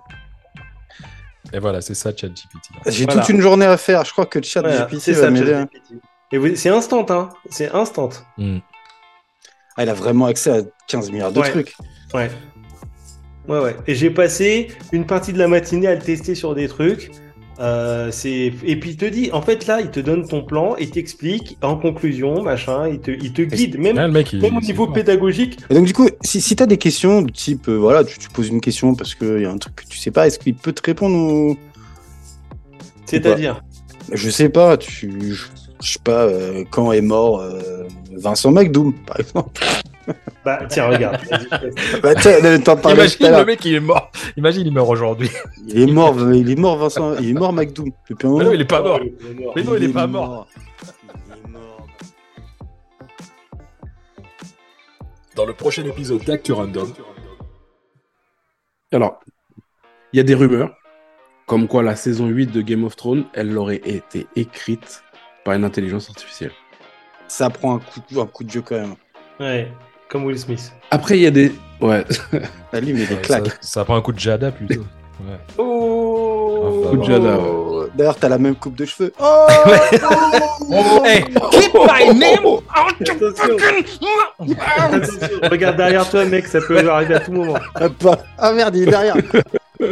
Et voilà, c'est ça ChatGPT. J'ai Voilà. toute une journée à faire. Je crois que ChatGPT Voilà, c'est va m'aider. hein. Et vous- c'est instant, hein. C'est instant. Hmm. Ah, il a vraiment accès à 15 milliards de Ouais. trucs. Ouais. Ouais, ouais. Et j'ai passé une partie de la matinée à le tester sur des trucs. Euh, c'est et puis il te dit, en fait là, il te donne ton plan, il t'explique en conclusion, machin, il te, il te guide, même, Ah, le mec, il, même au niveau pédagogique. Et donc, du coup, si, si tu as des questions du type, euh, voilà, tu, tu poses une question parce qu'il y a un truc que tu sais pas, est-ce qu'il peut te répondre ou... C'est-à-dire, Je sais pas, tu. Je je sais pas, euh, quand est mort euh, Vincent McDoom, par exemple. *laughs* bah tiens, regarde. *laughs* Bah, tiens, t'en parlais tout Imagine à le mec, il est mort. Imagine, il meurt aujourd'hui. Il est mort, il est mort, Vincent, il est mort, McDoom. Depuis un Mais moment. non, il est pas mort. Il est mort. Mais non, il est pas mort. Il est mort. Dans le prochain épisode d'Actu Random, Alors, il y a des rumeurs comme quoi la saison 8 de Game of Thrones, elle aurait été écrite par une intelligence artificielle. Ça prend un coup, un coup de jeu quand même. Ouais, comme Will Smith. Après, il y a des... Ouais, Là, lui, mais des Ouais, claques. ça, ça prend un coup de Jada plutôt. Ouais. Oh, Coup de Jada, Oh, D'ailleurs, t'as la même coupe de cheveux. Oh, *laughs* *laughs* Hey, keep my name Attention. Attention, regarde derrière toi, mec, ça peut arriver à tout moment. ah, ah, merde, il est derrière. *laughs*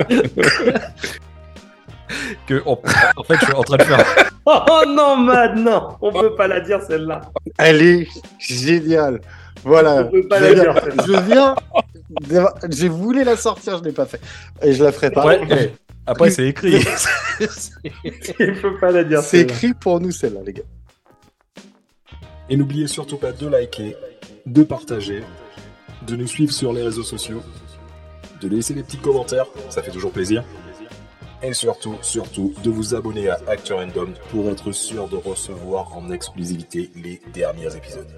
que on- En fait, je suis en train de faire. Oh non, Mad, non, on peut pas la dire celle-là. Elle est géniale. Voilà. On peut pas je, la viens, dire, celle-là. je viens. d'avoir- J'ai voulu la sortir, je l'ai pas fait. Et je la ferai pas. Ouais, Après, c'est écrit. *laughs* Il faut pas la dire. C'est écrit pour nous, celle-là, les gars. et n'oubliez surtout pas de liker, de partager, de nous suivre sur les réseaux sociaux, de laisser des petits commentaires, ça fait toujours plaisir. Et surtout, surtout, de vous abonner à Actu Random pour être sûr de recevoir en exclusivité les derniers épisodes.